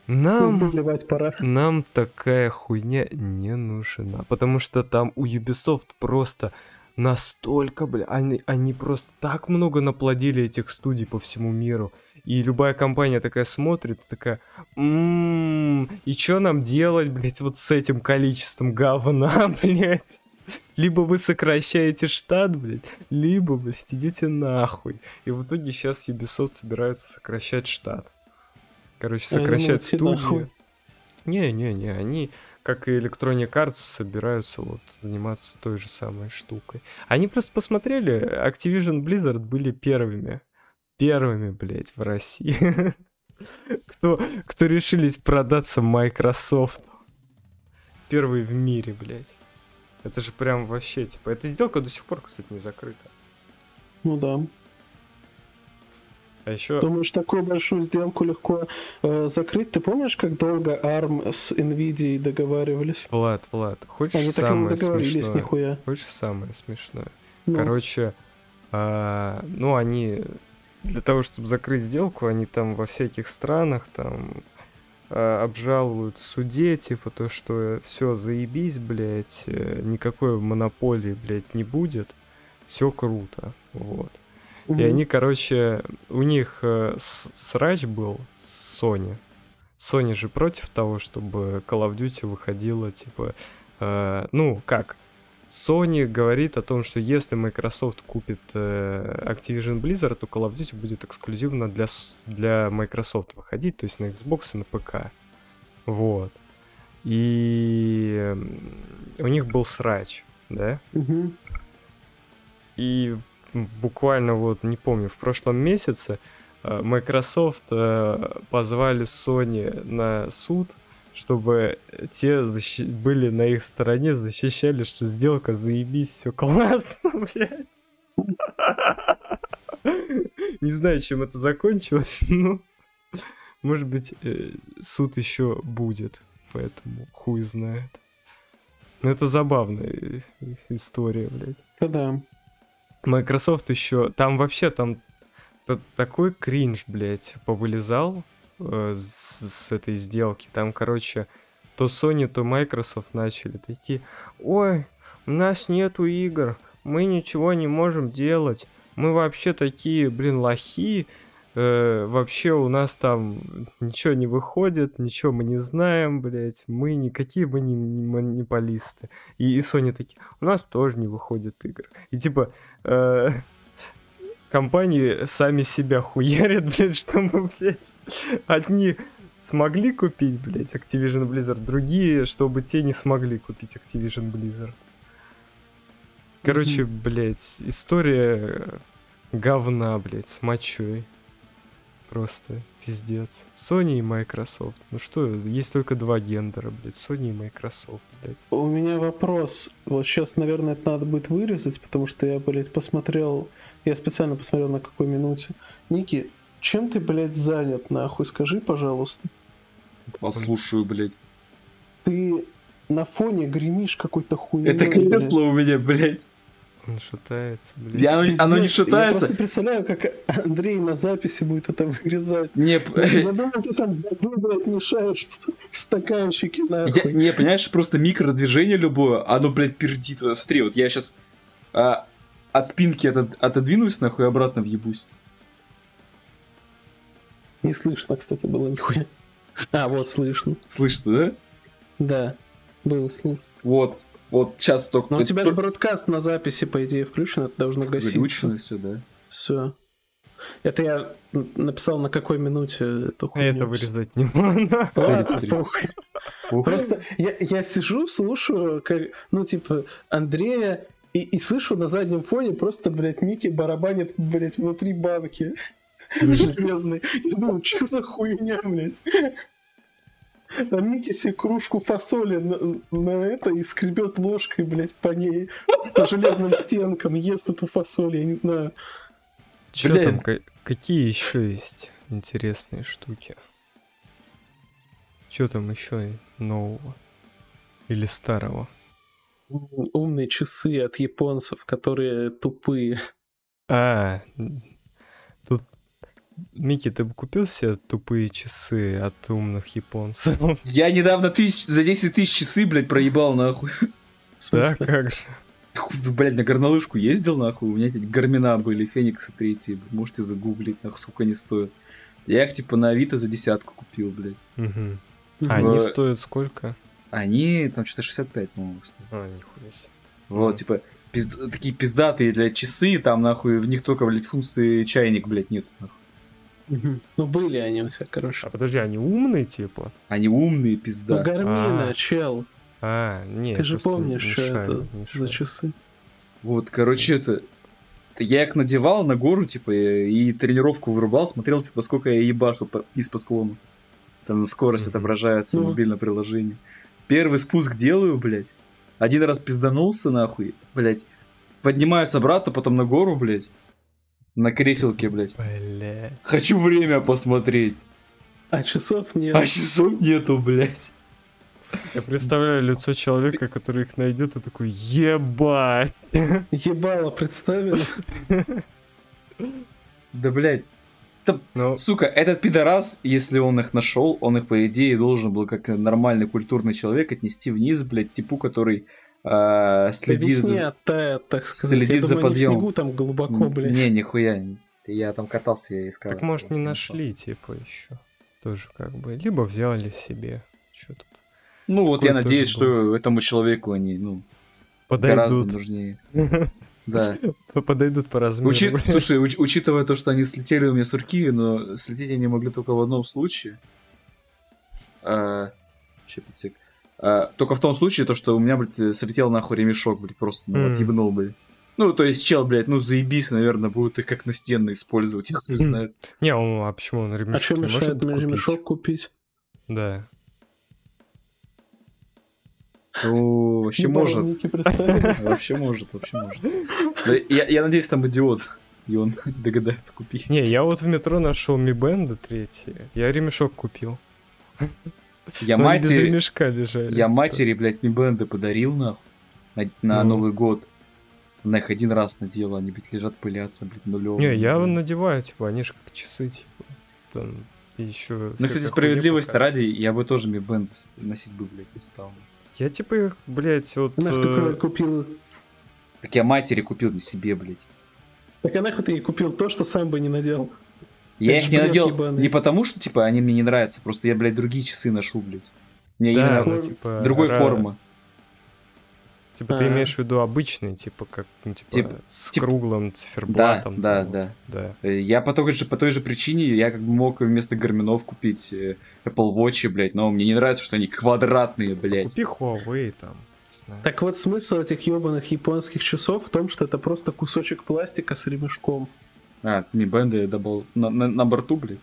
нам, пора. нам такая хуйня не нужна. Потому что там у Ubisoft просто настолько, бля, они, они просто так много наплодили этих студий по всему миру. И любая компания такая смотрит, такая, м-м, и что нам делать, блядь, вот с этим количеством говна, <laughs> блядь? Либо вы сокращаете штат, блядь, либо, блядь, идите нахуй. И в итоге сейчас Ubisoft собираются сокращать штат. Короче, сокращать студию. Не-не-не, они как и Electronic Arts, собираются вот заниматься той же самой штукой. Они просто посмотрели, Activision Blizzard были первыми. Первыми, блядь, в России. <laughs> кто, кто решились продаться Microsoft. Первые в мире, блядь. Это же прям вообще, типа, эта сделка до сих пор, кстати, не закрыта. Ну да. А еще... Думаешь, такую большую сделку легко э, закрыть? Ты помнишь, как долго ARM с NVIDIA договаривались? Влад, Влад, хочешь Они так и не самое договорились смешное? нихуя. Хочешь самое смешное? Ну, Короче, а, ну они для того, чтобы закрыть сделку, они там во всяких странах там а, обжалуют в суде, типа то, что все заебись, блядь, э, никакой монополии, блядь, не будет, все круто, вот. И мгм. они, короче, у них э, срач был с Sony. Sony же против того, чтобы Call of Duty выходила, типа, э, ну, как? Sony говорит о том, что если Microsoft купит э, Activision Blizzard, то Call of Duty будет эксклюзивно для, для Microsoft выходить, то есть на Xbox и на ПК. Вот. И м, у них был срач, да? Мгм. И буквально вот, не помню, в прошлом месяце э, Microsoft э, позвали Sony на суд, чтобы те защи- были на их стороне, защищали, что сделка заебись, все классно, <laughs> блядь. <laughs> Не знаю, чем это закончилось, <laughs> но может быть э, суд еще будет, поэтому хуй знает. Но это забавная э, история, блядь. Да-да. Microsoft еще, там вообще там та- такой кринж, блядь, повылезал э, с, с этой сделки. Там, короче, то Sony, то Microsoft начали такие, ой, у нас нету игр, мы ничего не можем делать, мы вообще такие, блин, лохи, э, вообще у нас там ничего не выходит, ничего мы не знаем, блядь, мы никакие мы не, не монополисты. И, и Sony такие, у нас тоже не выходит игр. И типа, э, компании сами себя хуярят, <laughs> блядь, чтобы, блядь, одни смогли купить, блядь, Activision Blizzard, другие, чтобы те не смогли купить Activision Blizzard. Короче, блядь, история говна, блядь, с мочой. Просто пиздец. Sony и Microsoft. Ну что, есть только два гендера, блядь, Sony и Microsoft, блядь. У меня вопрос. Вот сейчас, наверное, это надо будет вырезать, потому что я, блядь, посмотрел... Я специально посмотрел на какой минуте. Ники, чем ты, блядь, занят, нахуй? Скажи, пожалуйста. Послушаю, блядь. Ты на фоне гремишь какой-то хуйней. Это блядь. кресло у меня, блядь. Он шатается, блядь. Я- Оно, Пиздец, оно не Я шатается. просто представляю, как Андрей на записи будет это вырезать. Не, Я думаю, ты там, ну, блядь, мешаешь в, в стаканчике, Я, нахуй. не, понимаешь, просто микродвижение любое, оно, блядь, пердит. Смотри, вот я сейчас от спинки отод- отодвинусь, нахуй, и обратно въебусь. Не слышно, кстати, было нихуя. А, вот слышно. Слышно, да? Да, было слышно. Вот, вот сейчас только... Но у тебя же бродкаст на записи, по идее, включен, это должно гаситься. Выключено все, да? Все. Это я написал на какой минуте эту А хуйню. это вырезать не можно. Ладно, 33. похуй. Просто я, я сижу, слушаю, как, ну, типа, Андрея, и, и слышу на заднем фоне просто, блядь, Микки барабанит, блядь, внутри банки железной. Я думаю, что за хуйня, блядь? А Микки себе кружку фасоли на, на это и скребет ложкой, блядь, по ней, по железным стенкам, ест эту фасоль, я не знаю. Что Блин. там, ка- какие еще есть интересные штуки? Что там еще нового? Или старого? Умные часы от японцев, которые тупые. А, тут... Микки, ты бы купил себе тупые часы от умных японцев? Я недавно тысяч, за 10 тысяч часы, блядь, проебал, нахуй. Да, как же. Хуй, Блядь, на горнолыжку ездил, нахуй. У меня эти гармина были, Фениксы третьи. Можете загуглить, нахуй, сколько они стоят. Я их, типа, на Авито за десятку купил, блядь. Мгм. А Они стоят сколько? Они, там, что-то 65, по-моему, стоят. А, нихуя себе. Вот, типа, пизд- такие пиздатые, блядь, часы, там, нахуй, в них только, блядь, функции чайник, блядь, нет, нахуй. Ну, были они у тебя, короче. А подожди, они умные, типа? Они умные, Ну, пизда. Гармина, А. чел. А, нет. Ты же помнишь, что это за часы? Вот, короче, это... Я их надевал на гору, типа, и тренировку вырубал, смотрел, типа, сколько я ебашу вниз по склону. Там скорость отображается в Ну. мобильном приложении. Первый спуск делаю, блядь. Один раз пизданулся, нахуй, блядь. Поднимаюсь обратно, потом на гору, блядь. На креселке, блядь. Бля. Хочу время посмотреть. А часов нет. А часов нету, блядь. Я представляю лицо человека, который их найдет, и такой, ебать. Ебало представили? Да, блядь. Ну, Сука, этот пидорас, если он их нашел, он их, по идее, должен был, как нормальный культурный человек, отнести вниз, блядь, типу, который э, следит весне за... оттает, так сказать. следит Я за думаю, подъемом. снегу там глубоко, блядь. Не, нихуя. Я там катался, я искал. так может не нашли, типа, еще. Тоже как бы. Либо взяли себе. Что тут? Ну вот я надеюсь, что этому человеку они, ну, гораздо Подойдут. нужнее. <laughs> Да. Подойдут по размеру. Учи-. Слушай, уч- учитывая то, что они слетели у меня с руки, но слететь они могли только в одном случае. А, подсек. А, только в том случае, то, что у меня, блядь, слетел нахуй ремешок, блядь, просто, ну, Мгм. отъебнул, блядь. Ну, то есть, чел, блядь, ну, заебись, наверное, будут их как настенно использовать, <laughs> я хуй знает. Не, он, а почему он А ремешок что не может мешает мне ремешок купить? Да. Ну, вообще может. Вообще может, вообще может. Я, я надеюсь, там идиот, и он <laughs> догадается купить. Не, я вот в метро нашел Mi Band третий. Я ремешок купил. я Но они без матери, ремешка лежали. я матери, блядь, ми бенды подарил, нахуй, на, на Ну. Новый год. Она их один раз надела, они, блядь, лежат, пылятся, блядь, нулевым. Не, я надеваю, типа, они же как часы, типа. Там еще. Ну, кстати, справедливости ради, я бы тоже ми бенд носить бы, блядь, не стал. Я типа их, блядь, вот. Нахуй э, ты купил... Так я матери купил, не себе, блядь. Так а нахуй ты купил то, что сам бы не надел? Я Это их не надел ебаный. не потому, что, типа, они мне не нравятся, просто я, блядь, другие часы ношу, блядь. Мне Да, именно ну, типа. другой ра- формы. Типа ты А. имеешь в виду обычный, типа как, ну, типа, Тип- с тип- круглым циферблатом. Да, да, вот. да. Э, Я по той, же, по той же причине, я как бы мог вместо гарминов купить э, Apple Watch, блядь, но мне не нравится, что они квадратные, блядь. Купи Huawei там. не знаю. Так вот смысл этих ебаных японских часов в том, что это просто кусочек пластика с ремешком. А, Mi Band double на, на, на борту, блядь.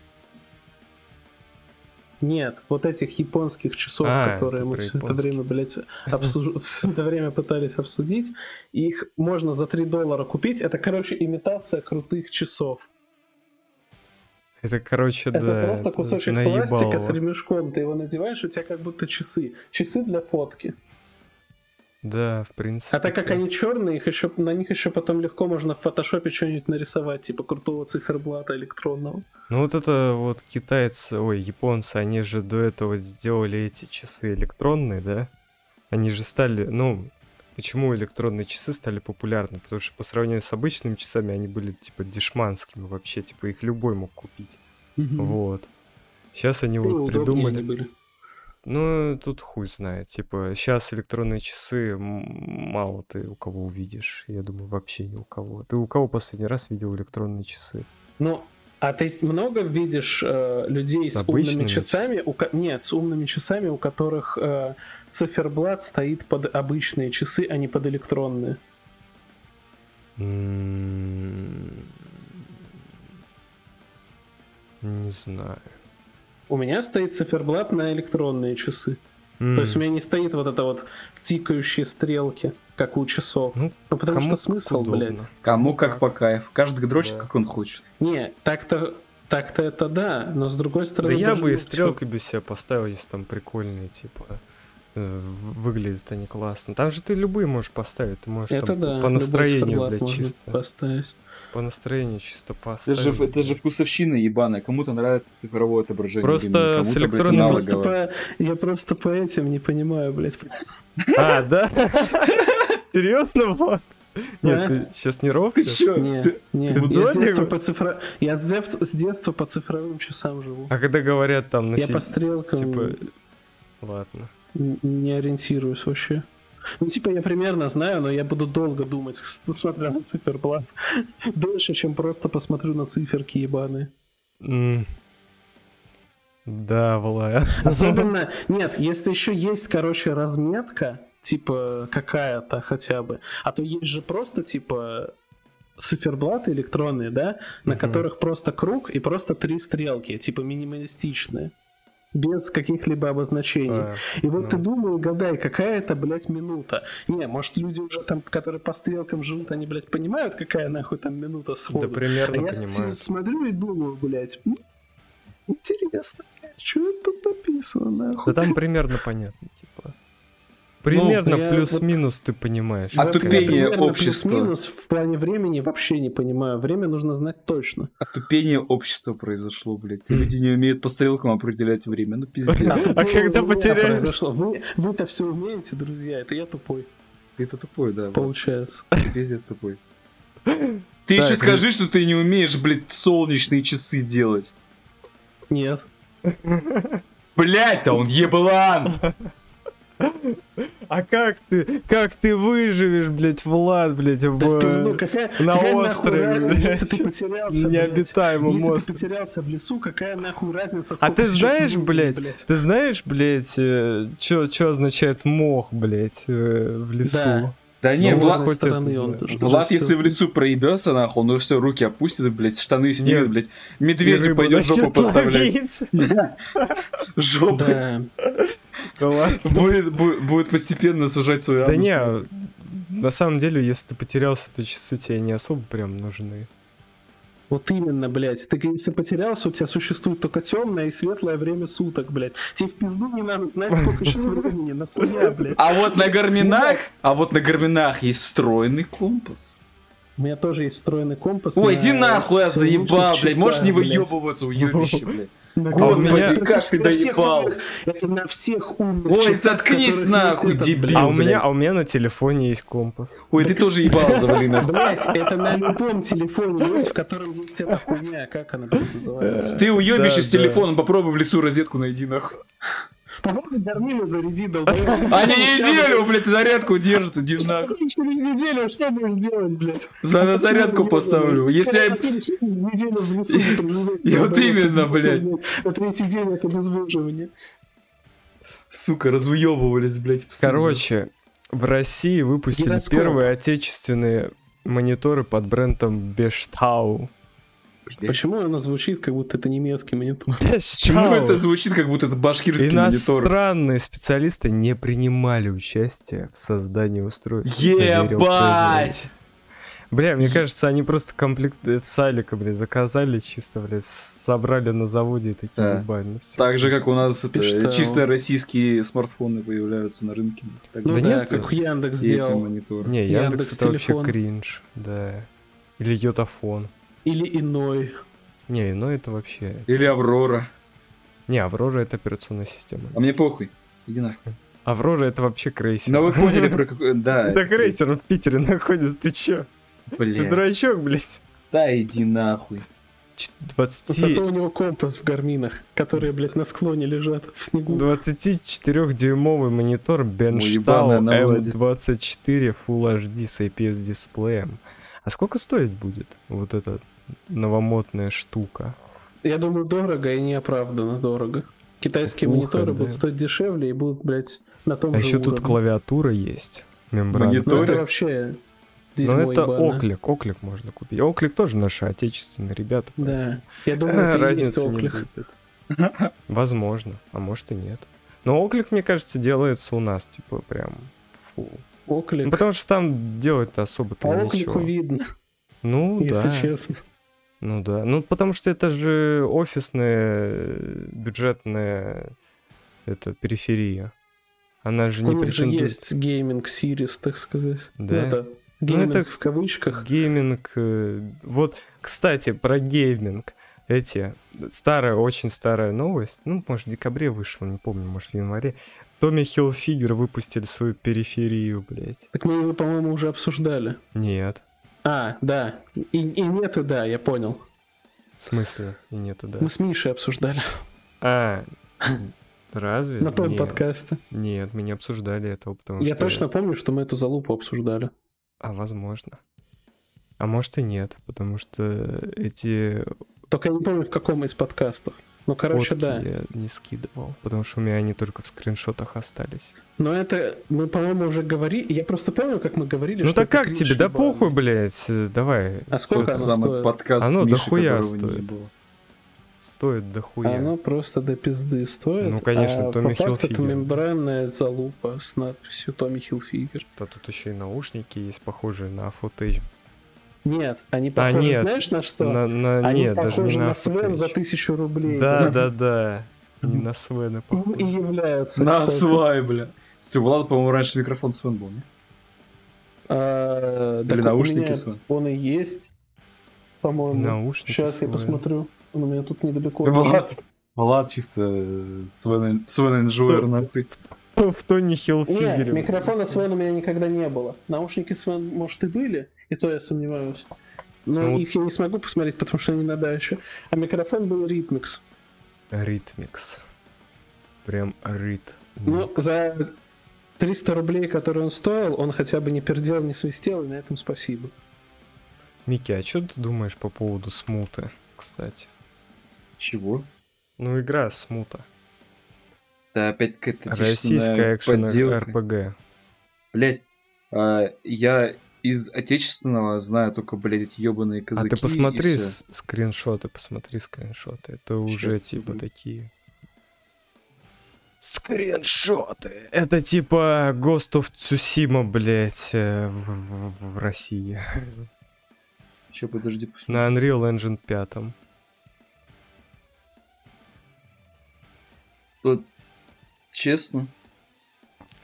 Нет, вот этих японских часов, А, которые мы все это время, блядь, обсуж- <laughs> все это время пытались обсудить, их можно за 3 доллара купить. Это, короче, имитация крутых часов. Это, короче, Это да. просто это кусочек пластика с ремешком. Ты его надеваешь, у тебя как будто часы. Часы для фотки. Да, в принципе. А так как они черные, их еще, на них еще потом легко можно в фотошопе что-нибудь нарисовать, типа крутого циферблата электронного. Ну вот это вот китайцы, ой, японцы, они же до этого сделали эти часы электронные, да? Они же стали, ну, почему электронные часы стали популярны? Потому что по сравнению с обычными часами они были типа дешманскими вообще, типа их любой мог купить. Вот. Сейчас они Ну, вот придумали. они были. Ну, тут хуй знает. Типа, сейчас электронные часы мало ты у кого увидишь. Я думаю, вообще ни у кого. Ты у кого последний раз видел электронные часы? Ну, а ты много видишь э, людей С с, умными часами? У Нет, с умными часами, у которых э, циферблат стоит под обычные часы, а не под электронные. М, Не знаю. У меня стоит циферблат на электронные часы. То есть у меня не стоит вот это вот тикающие стрелки, как у часов. Ну, Ну, потому кому что смысл, удобно. блядь. Кому Ну как по кайфу. Каждый дрочит, Да. как он хочет. Не, так-то так-то это да, но с другой Да стороны... я даже бы и стрелкой бы себе поставил, если там прикольные, типа. э, Выглядят они классно. Там же ты любые можешь поставить. Ты можешь Это там да, по настроению, блядь, чисто. поставить. По настроению чисто Это поставить. же, это же вкусовщина ебаная. Кому-то нравится цифровое отображение. Просто с электронным Я просто, по, я просто по этим не понимаю, блядь. <laughs> А, да? <laughs> Серьезно, Влад? Нет, Да. ты сейчас не Ты ровнешь? чё? Не, Ты- не, ты я, с детства по цифро... я с, дев- с детства по цифровым часам живу. А когда говорят там я носить, по стрелкам типа... Ладно. н- не ориентируюсь вообще. Ну, типа, я примерно знаю, но я буду долго думать, <laughs> смотря на циферблат. Дольше, чем просто посмотрю на циферки ебаные. М. Да, Влад. Особенно, <laughs> нет, если еще есть, короче, разметка, типа какая-то хотя бы, а то есть же просто, типа, циферблаты электронные, да, на Мгм. которых просто круг и просто три стрелки, типа минималистичные. Без каких-либо обозначений. А, И вот ну. ты думаю, гадай, какая это, блядь, минута. Не, может, люди уже там, которые по стрелкам живут, они, блядь, понимают, какая нахуй там минута Да сходу. а примерно я с- понимаю. смотрю и думаю, блядь, интересно, что тут написано, нахуй? Да там примерно понятно, типа. Примерно я плюс-минус ты понимаешь. А Вот тупение общества. Плюс-минус в плане времени вообще не понимаю. Время нужно знать точно. Отупение общества произошло, блядь. Люди не умеют по стрелкам определять время. Ну, пиздец. А тупое когда произошло. Вы, вы-то все умеете, друзья, это я тупой, Ты тупой, да. получается. Ты пиздец тупой. Ты еще ну- скажи, что ты не умеешь, блядь, солнечные часы делать. Нет. <laughs> Блядь-то он еблан! А как ты, как ты выживешь, блядь, Влад, блядь, в, Да в пизду, какая, на какая острове, блядь, если ты потерялся, блядь? необитаемом Если ты острове. потерялся в лесу, какая нахуй разница, А ты знаешь, времени, блядь, ты знаешь, блядь, что означает мох, блядь, э, в лесу? Да. Да С не, Ну, Влад, хоть это стороны он тоже Влад, если в лесу проебется, нахуй, он все, руки опустит, блядь, штаны снимет, Нет. блядь, медведю рыба пойдет жопу поставлять. <laughs> Жопу. Ладно. Будет, постепенно сужать свой Да не, на самом деле, если ты потерялся, то часы тебе не особо прям нужны. Вот именно, блядь. Ты если потерялся, у тебя существует только темное и светлое время суток, блядь. Тебе в пизду не надо знать, сколько сейчас времени. Нахуя, блядь. А вот на гарминах, а вот на гарминах есть встроенный компас. У меня тоже есть встроенный компас. Ой, на иди нахуй, я заебал, блядь. Можешь не выебываться, уебище, <laughs> блядь. Господи, компасе. как Практически ты доебал. умных- Это на всех умных Ой, часах, заткнись нахуй, дебил. А у меня, а у меня на телефоне есть компас. Ой, ты тоже ебал завали нахуй. Блять, это на любом телефоне есть, в котором есть эта хуйня, как она, называется? Ты уебище Да, с да. телефоном, попробуй в лесу розетку найди нахуй. Гармины заряди, долбоёб. <laughs> Они неделю, блядь, зарядку держат, иди нахуй. Через неделю что будешь делать, блядь? За зарядку поставлю. Если я... Через неделю в лесу <laughs> И вот именно, блядь. На третий день это безвыживание. Сука, развыебывались, блядь. Короче, в России выпустили первые отечественные мониторы под брендом Бештау. Почему оно звучит, как будто это немецкий монитор? Почему это звучит, как будто это башкирский монитор? Иностранные специалисты не принимали участие в создании устройств. заверил производитель. Ебать! Бля, мне кажется, они просто комплект э, салика, блядь, заказали чисто, блядь, собрали на заводе и такие, Да. ебать, ну всё. Так же, как у нас это, Пиштау. чисто российские смартфоны появляются на рынке. Так Ну Да да, нет, как Яндекс сделал. Не, Яндекс, Яндекс это вообще телефон. кринж, да. Или Йотафон. Или иной. Не, ну это вообще... Или Аврора. Не, Аврора это операционная система. А мне похуй. Иди нахуй. Аврора это вообще крейсер. Но вы <laughs> поняли про какой... Да. Да крейсер в Питере находится, ты чё? Ты Блядь. дурачок, блядь. Да иди нахуй. Ч- 20... Зато у него компас в гарминах, которые, блядь, на склоне лежат в снегу. 24-дюймовый монитор Benchtau ебаная наводит. M24 Full HD с IPS дисплеем. А сколько стоить будет вот эта новомодная штука? Я думаю, дорого и неоправданно дорого. Китайские Слухай, мониторы да. будут стоить дешевле и будут, блядь, на том А же еще тут уровне. клавиатура есть. Мембрана. Монитор. Ну это вообще Но это ебаное. Оклик, Оклик можно купить. Оклик тоже наши отечественные ребята. Да. Я думаю, поэтому, это и есть Разницы не оклик. будет. Возможно, а может и нет. Но Оклик, мне кажется, делается у нас, типа, прям фу. Оклик. Ну, потому что там делать-то особо-то По ничего. оклику видно, Ну, если да. честно. Ну да. Ну, потому что это же офисная, э, бюджетная это, периферия. Она же У не них же есть gaming series, так сказать. Да? Ну, это Ну, гейминг это в кавычках. Гейминг... э, Вот, кстати, про гейминг. Эти, старая, очень старая новость, ну, может, в декабре вышла, не помню, может, в январе. Tommy Hilfiger выпустили свою периферию, блядь. Так мы его, по-моему, уже обсуждали. Нет. А, да. И, и нет, и да, я понял. В смысле? И нет, да. Мы с Мишей обсуждали А, разве? на том подкасте. Нет, мы не обсуждали этого, потому Я что... точно помню, что мы эту залупу обсуждали. А возможно. А может и нет, потому что эти Только я не помню, в каком из подкастов. Ну, короче, фотки да. я не скидывал, потому что у меня они только в скриншотах остались. Но это мы, по-моему, уже говорили. Я просто помню, как мы говорили, ну что так как тебе? Да похуй, блядь, э, давай. А сколько оно самый стоит? подкаст Оно дохуя стоит. было. стоит дохуя. Оно просто до пизды стоит. Ну, конечно, а Томми по факту это Хилфигер. мембранная залупа с надписью Томми Хилфигер. Да тут еще и наушники есть, похожие на футейдж. Нет, они похожи, нет. знаешь, на что? На, на- они нет, даже похожи не на на Свен за футейдж. тысячу рублей. Да, блядь. да, да. Не на Свена Им похоже. И являются, На кстати. свай, бля. Кстати, у Влада, по-моему, раньше микрофон Свен был, не? А, Или наушники меня Свен. Он и есть, по-моему. наушники Сейчас я Свен. посмотрю. Он у меня тут недалеко. Влад, Влад чисто э, Свен Свен Enjoyer, нахуй. В Тони Нет, Хилфигере. микрофона Свен у меня никогда не было. Наушники Свен, может, и были, и то я сомневаюсь. Но Ну вот- их я не смогу посмотреть, потому что они на даче. А микрофон был Ритмикс. Ритмикс. Прям рит. Ну, за 300 рублей, которые он стоил, он хотя бы не пердел, не свистел, и на этом спасибо. Микки, а что ты думаешь по поводу смуты, кстати? Чего? Ну, игра смута. Да опять какая-то Российская экшен. РПГ. Блять, я из отечественного знаю только, блядь, эти ебаные А казаки. ты посмотри с- скриншоты, посмотри скриншоты. Это уже типа будет? такие. Скриншоты! Это типа Ghost of Tsushima, блять, в, в- в России. Че, подожди, посмотрю. На Unreal Engine 5. Вот, честно,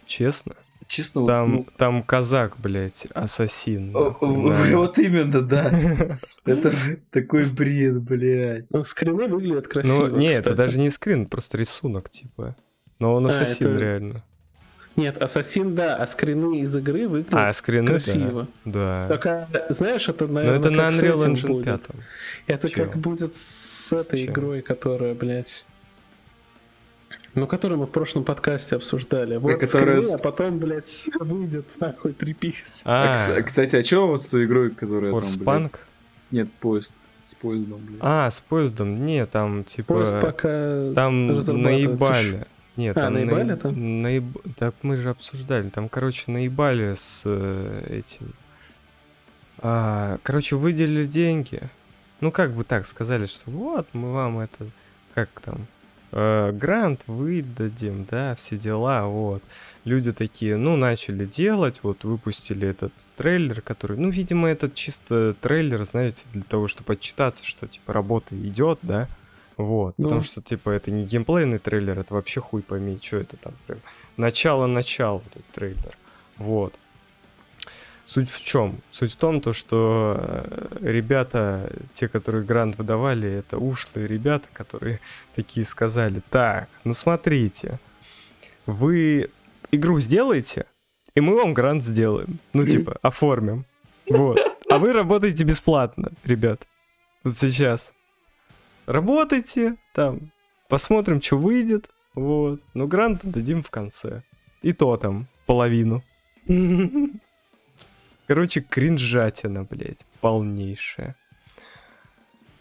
Честно? Честно, вот, Там, ну, там казак, блять, ассасин. о- на- <laughs> вот именно, да. <laughs> Это такой бред, блядь. Ну, скрины выглядят красиво, Ну, не, это даже не скрин, просто рисунок, типа. Но он А, ассасин, реально. Нет, Ассасин, да, а скрины из игры выглядят А, скрины, да. красиво. Да. Только, знаешь, это, Но наверное, это на Unreal этим Engine будет. 5. Это Чё? как будет с С этой чем? игрой, которая, блядь... Ну, которую мы в прошлом подкасте обсуждали. Вот которая скрины, с- а потом, блядь, выйдет нахуй три пикселя. А, А, кс- кстати, а чё вот с той игрой, которая там? Нет, поезд. С поездом, блядь. А, с поездом? Не, там типа... Поезд пока... Там наебали. Нет, А, там наебали наеб- там? наеб- Так мы же обсуждали. Там, короче, наебали с э, этим. А, короче, выделили деньги. Ну, как бы так сказали, что вот, мы вам это... Как там? Э, грант выдадим, да, все дела, вот. Люди такие, ну, начали делать, вот, выпустили этот трейлер, который, ну, видимо, этот чисто трейлер, знаете, для того, чтобы отчитаться, что, типа, работа идет, да, вот, Ну. потому что, типа, это не геймплейный трейлер, это вообще хуй пойми, что это там, прям, начало-начало трейлер, вот. Суть в чем? Суть в том, то, что э, ребята, те, которые грант выдавали, это ушлые ребята, которые <laughs> такие сказали, так, ну смотрите, вы игру сделаете, и мы вам грант сделаем. Ну, <laughs> типа, оформим. Вот. А вы работаете бесплатно, ребят. Вот сейчас. Работайте, там, посмотрим, что выйдет. Вот. Но грант дадим в конце. И то там, половину. <laughs> Короче, кринжатина, блядь, полнейшая.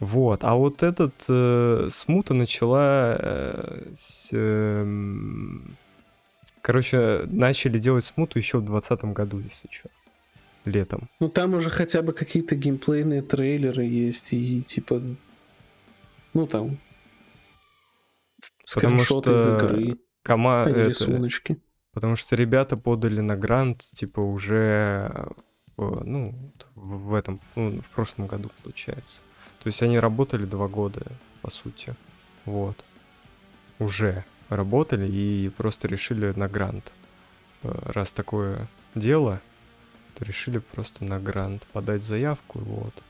Вот, а вот этот э, смута начала э, с, эм, Короче, начали делать смуту еще в 2020 году, если что. Летом. Ну, там уже хотя бы какие-то геймплейные трейлеры есть, и типа... Ну, там... Потому скриншоты из что игры, Кома... а это- рисуночки. Потому что ребята подали на грант, типа, уже, э, ну, вот в этом, ну, в прошлом году, получается. То есть они работали два года, по сути. Вот. Уже работали и просто решили на грант. Э, Раз такое дело, то решили просто на грант подать заявку, вот.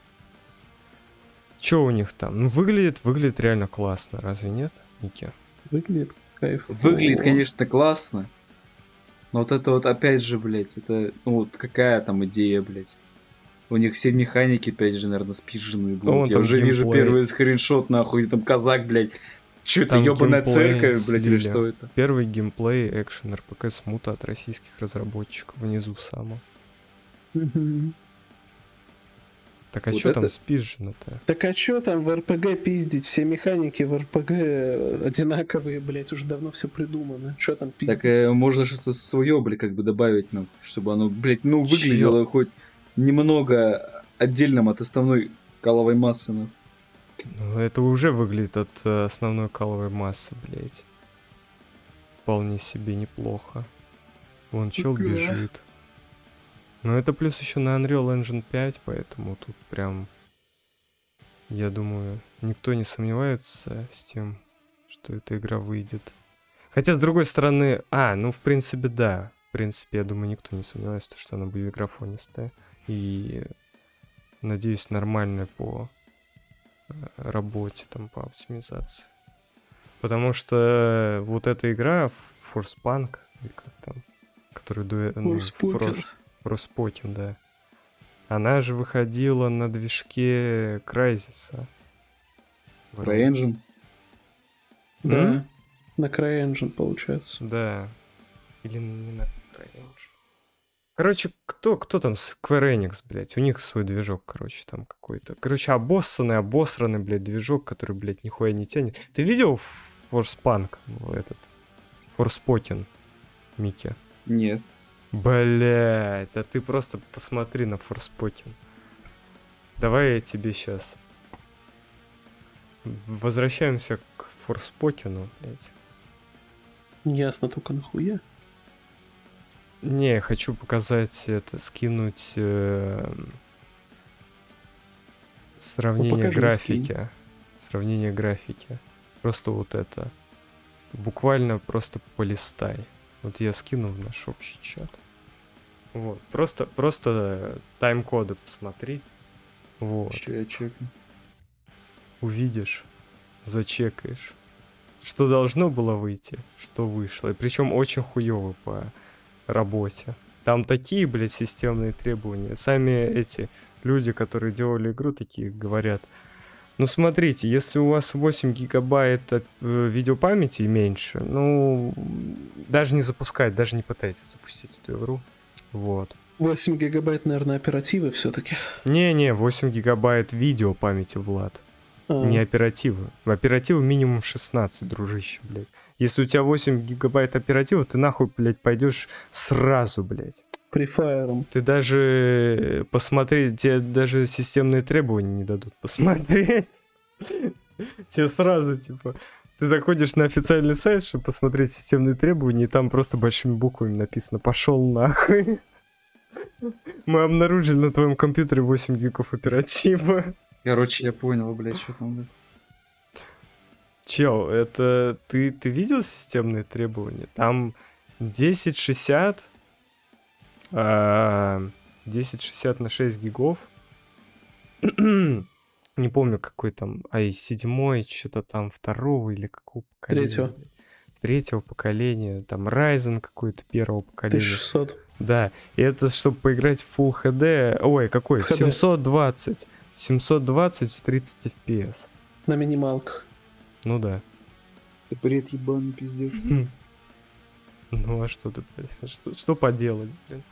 Че у них там? Ну, выглядит, выглядит реально классно, разве нет, Ники? Выглядит кайф. Выглядит, конечно, классно. Но вот это вот опять же, блядь, это, ну вот какая там идея, блядь. У них все механики, опять же, наверное, спижены. Ну, Я уже вижу геймплей. первый скриншот, нахуй, там казак, блядь. Че это, ебаная церковь, блядь, или что это? Первый геймплей экшен РПК смута от российских разработчиков внизу само. Так а Вот что там это- спизжено-то? Так а чё там в РПГ пиздить? Все механики в РПГ одинаковые, блять, уже давно все придумано. Чё там пиздить? Так э, можно что-то свое, блядь, как бы добавить нам, чтобы оно, блядь, ну, выглядело хоть немного отдельным от основной каловой массы, ну. Ну, это уже выглядит от э, основной каловой массы, блядь. Вполне себе неплохо. Вон чел бежит. Но это плюс еще на Unreal Engine 5, поэтому тут прям... Я думаю, никто не сомневается с тем, что эта игра выйдет. Хотя, с другой стороны... А, ну, в принципе, да. В принципе, я думаю, никто не сомневается, что она будет графонистая. И, надеюсь, нормальная по э, работе, там, по оптимизации. Потому что вот эта игра, Forspank, или как там, которую дуэ... ну, в Forspoken. прош- Forspoken, да. Она же выходила на движке Crysis. Про Engine. Да. М? На CryEngine, получается. Да. Или не на CryEngine. Короче, кто, кто там Square Enix, блядь? У них свой движок, короче, там какой-то. Короче, обоссанный, обосранный, блядь, движок, который, блядь, нихуя не тянет. Ты видел Forcepunk, этот? Forspoken, Микки? Нет. Блять, да ты просто посмотри на Forspoken. Давай я тебе сейчас. Возвращаемся к Форспокену, блядь. Ясно только нахуя. Не, я хочу показать это, скинуть э, сравнение покажи, графики. Сравнение графики. Просто вот это. Буквально просто полистай. Вот я скину в наш общий чат. Вот. Просто, просто тайм-коды посмотри. Вот. Че я чекну. увидишь, зачекаешь. Что должно было выйти, что вышло. И причем очень хуево по работе. Там такие, блядь, системные требования. Сами эти люди, которые делали игру, такие говорят. Ну, смотрите, если у вас 8 гигабайт э, видеопамяти и меньше, ну, даже не запускать, даже не пытайтесь запустить эту игру. Вот. 8 гигабайт, наверное, оперативы все-таки. Не-не, 8 гигабайт видеопамяти, Влад. А, Не оперативы. Оперативы минимум 16, дружище, блядь. Если у тебя 8 гигабайт оператива, ты нахуй, блядь, пойдешь сразу, блядь. Префайром. Ты даже посмотреть, тебе даже системные требования не дадут посмотреть. <laughs> Тебе сразу, типа, ты заходишь на официальный сайт, чтобы посмотреть системные требования, и там просто большими буквами написано «Пошел нахуй». Мы обнаружили на твоем компьютере 8 гигов оператива. Короче, я понял, блядь, что там. блядь. Чел, это ты, ты видел системные требования? Там 1060, а, 1060 на 6 гигов. Не помню, какой там, а и седьмой, что-то там второго или какого поколения. Третьего. Третьего поколения, там Ryzen какой-то первого поколения. 1600. Да, и это чтобы поиграть в Full HD, ой, какой, в HD. 720, 720 в 30 FPS. На минималках. Ну да. Ты бред ебаный, пиздец. <laughs> Ну а что ты, блядь, <laughs> что, что поделать, блин?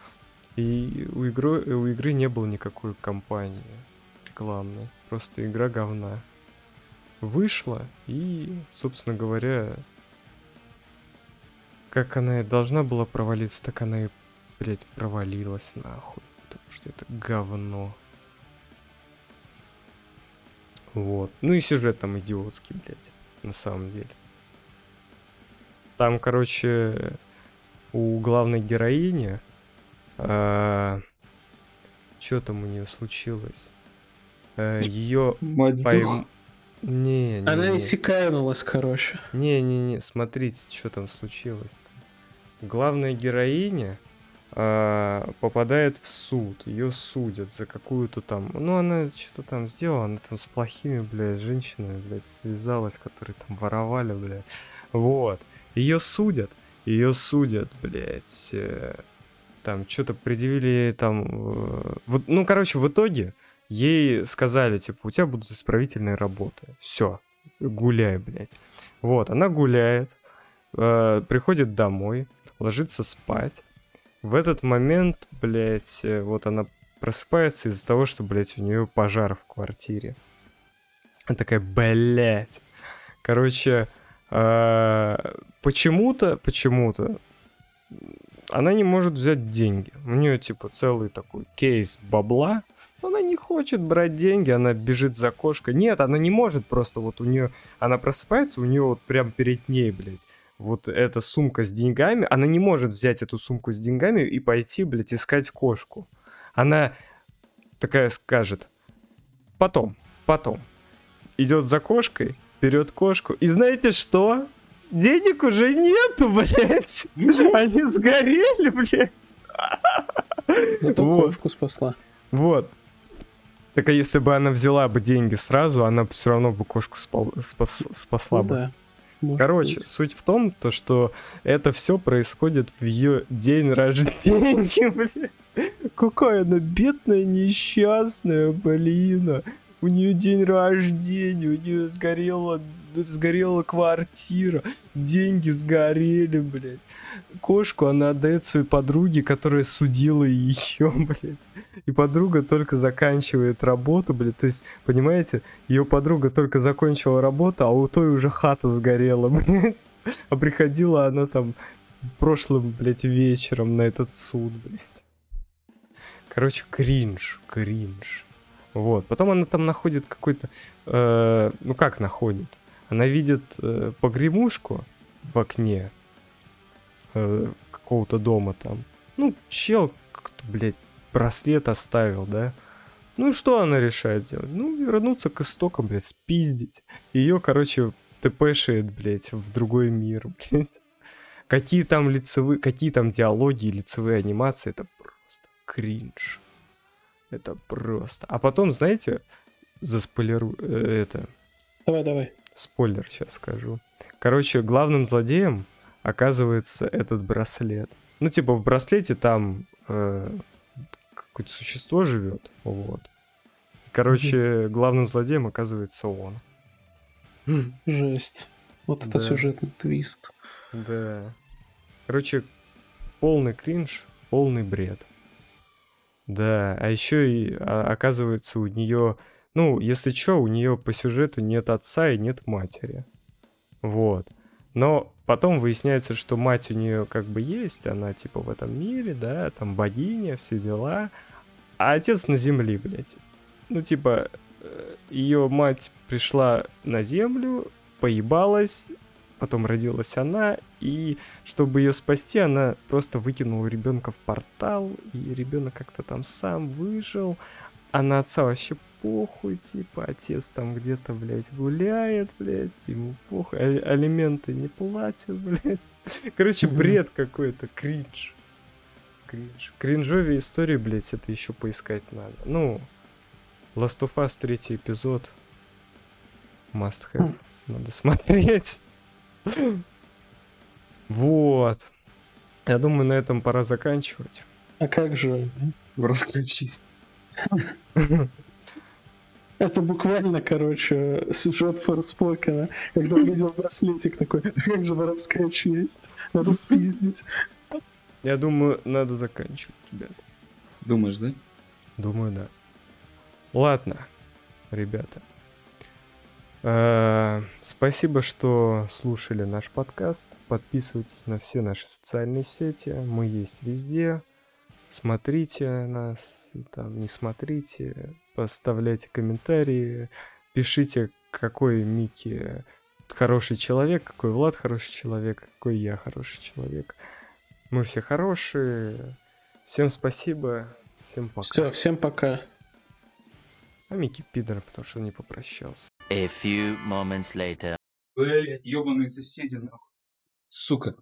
И у игры, у игры не было никакой кампании рекламной. Просто игра говна. Вышла и, собственно говоря, как она и должна была провалиться, так она и, блядь, провалилась нахуй. Потому что это говно. Вот. Ну и сюжет там идиотский, блядь, на самом деле. Там, короче, у главной героини... что там у нее случилось? Ее Мать сдохла. Не, не, Она не. иссяканулась, короче. Не-не-не, смотрите, что там случилось-то. Главная героиня а, попадает в суд, ее судят за какую-то там... Ну, она что-то там сделала, она там с плохими, блядь, женщинами, блядь, связалась, которые там воровали, блядь. Вот. Ее судят, ее судят, блядь. э, Там что-то предъявили там... э, Вот, ну, короче, в итоге ей сказали, типа, у тебя будут исправительные работы. Все, гуляй, блядь. Вот, она гуляет, э, приходит домой, ложится спать. В этот момент, блядь, э, вот она просыпается из-за того, что, блядь, у нее пожар в квартире. Она такая, блядь. Короче, э, почему-то, почему-то она не может взять деньги. У нее, типа, целый такой кейс бабла, она не хочет брать деньги, она бежит за кошкой. Нет, она не может просто, вот у нее, она просыпается, у нее вот прям перед ней, блядь, вот эта сумка с деньгами, она не может взять эту сумку с деньгами и пойти, блядь, искать кошку. Она такая скажет, потом, потом. Идет за кошкой, берет кошку, и знаете что? Денег уже нету, блядь. <laughs> Они сгорели, блядь. Зато Вот. кошку спасла. Вот. Так а если бы она взяла бы деньги сразу, она все равно бы кошку спал- спас- спасла Ну бы. да. может Короче, быть. суть в том, то, что это все происходит в ее день рождения, <laughs> блин. Какая она бедная, несчастная, блин. У нее день рождения, у нее сгорела, сгорела квартира, деньги сгорели, блядь. Кошку она отдает своей подруге, которая судила ее, <laughs> блядь. И подруга только заканчивает работу, блядь. То есть, понимаете, ее подруга только закончила работу, а у той уже хата сгорела, <laughs> блядь. А приходила она там прошлым, блядь, вечером на этот суд, блядь. Короче, кринж, кринж. Вот. Потом она там находит какой-то... э, ну как находит? Она видит э, погремушку в окне э, какого-то дома там. Ну, чел, как-то, блядь, браслет оставил, да? Ну и что она решает делать? Ну, вернуться к истокам, блядь, спиздить. Ее, короче, тпшает, блядь, в другой мир, <laughs> блядь. Какие там лицевые, какие там диалоги и лицевые анимации, это просто кринж. Это просто. А потом, знаете, заспойлеру... э, это... Давай, давай. Спойлер сейчас скажу. Короче, главным злодеем оказывается этот браслет. Ну, типа, в браслете там э, какое-то существо живет. Вот. Короче, главным злодеем оказывается он. Жесть. Вот это Да. сюжетный твист. Да. Короче, полный кринж, полный бред. Да, а еще и а, оказывается у нее, ну, если что, у нее по сюжету нет отца и нет матери. Вот. Но потом выясняется, что мать у нее как бы есть, она типа в этом мире, да, там богиня, все дела. А отец на земле, блядь. Ну, типа, ее мать пришла на землю, поебалась, потом родилась она, и чтобы ее спасти, она просто выкинула ребенка в портал, и ребенок как-то там сам выжил, а на отца вообще похуй, типа, отец там где-то, блядь, гуляет, блядь, ему похуй, а- алименты не платят, <laughs> блядь. Короче, бред какой-то, кринж. Кринж. Кринжовые истории, блядь, это еще поискать надо. Ну, Last of Us третий эпизод. Must have. Надо смотреть. Вот. Я думаю, на этом пора заканчивать. А как же? Расключись. <laughs> Это буквально, короче, сюжет Форспокена, когда увидел браслетик такой, «А как же воровская честь, надо спиздить. Я думаю, надо заканчивать, ребят. Думаешь, да? Думаю, да. Ладно, ребята. Э, Спасибо, что слушали наш подкаст. Подписывайтесь на все наши социальные сети. Мы есть везде. Смотрите нас, там не смотрите, поставляйте комментарии, пишите, какой Микки хороший человек, какой Влад хороший человек, какой я хороший человек. Мы все хорошие. Всем спасибо. Всем пока. Все, всем пока. А Микки пидор, потому что не попрощался. A few moments later. Блять, ебаные соседи, нахуй. Сука.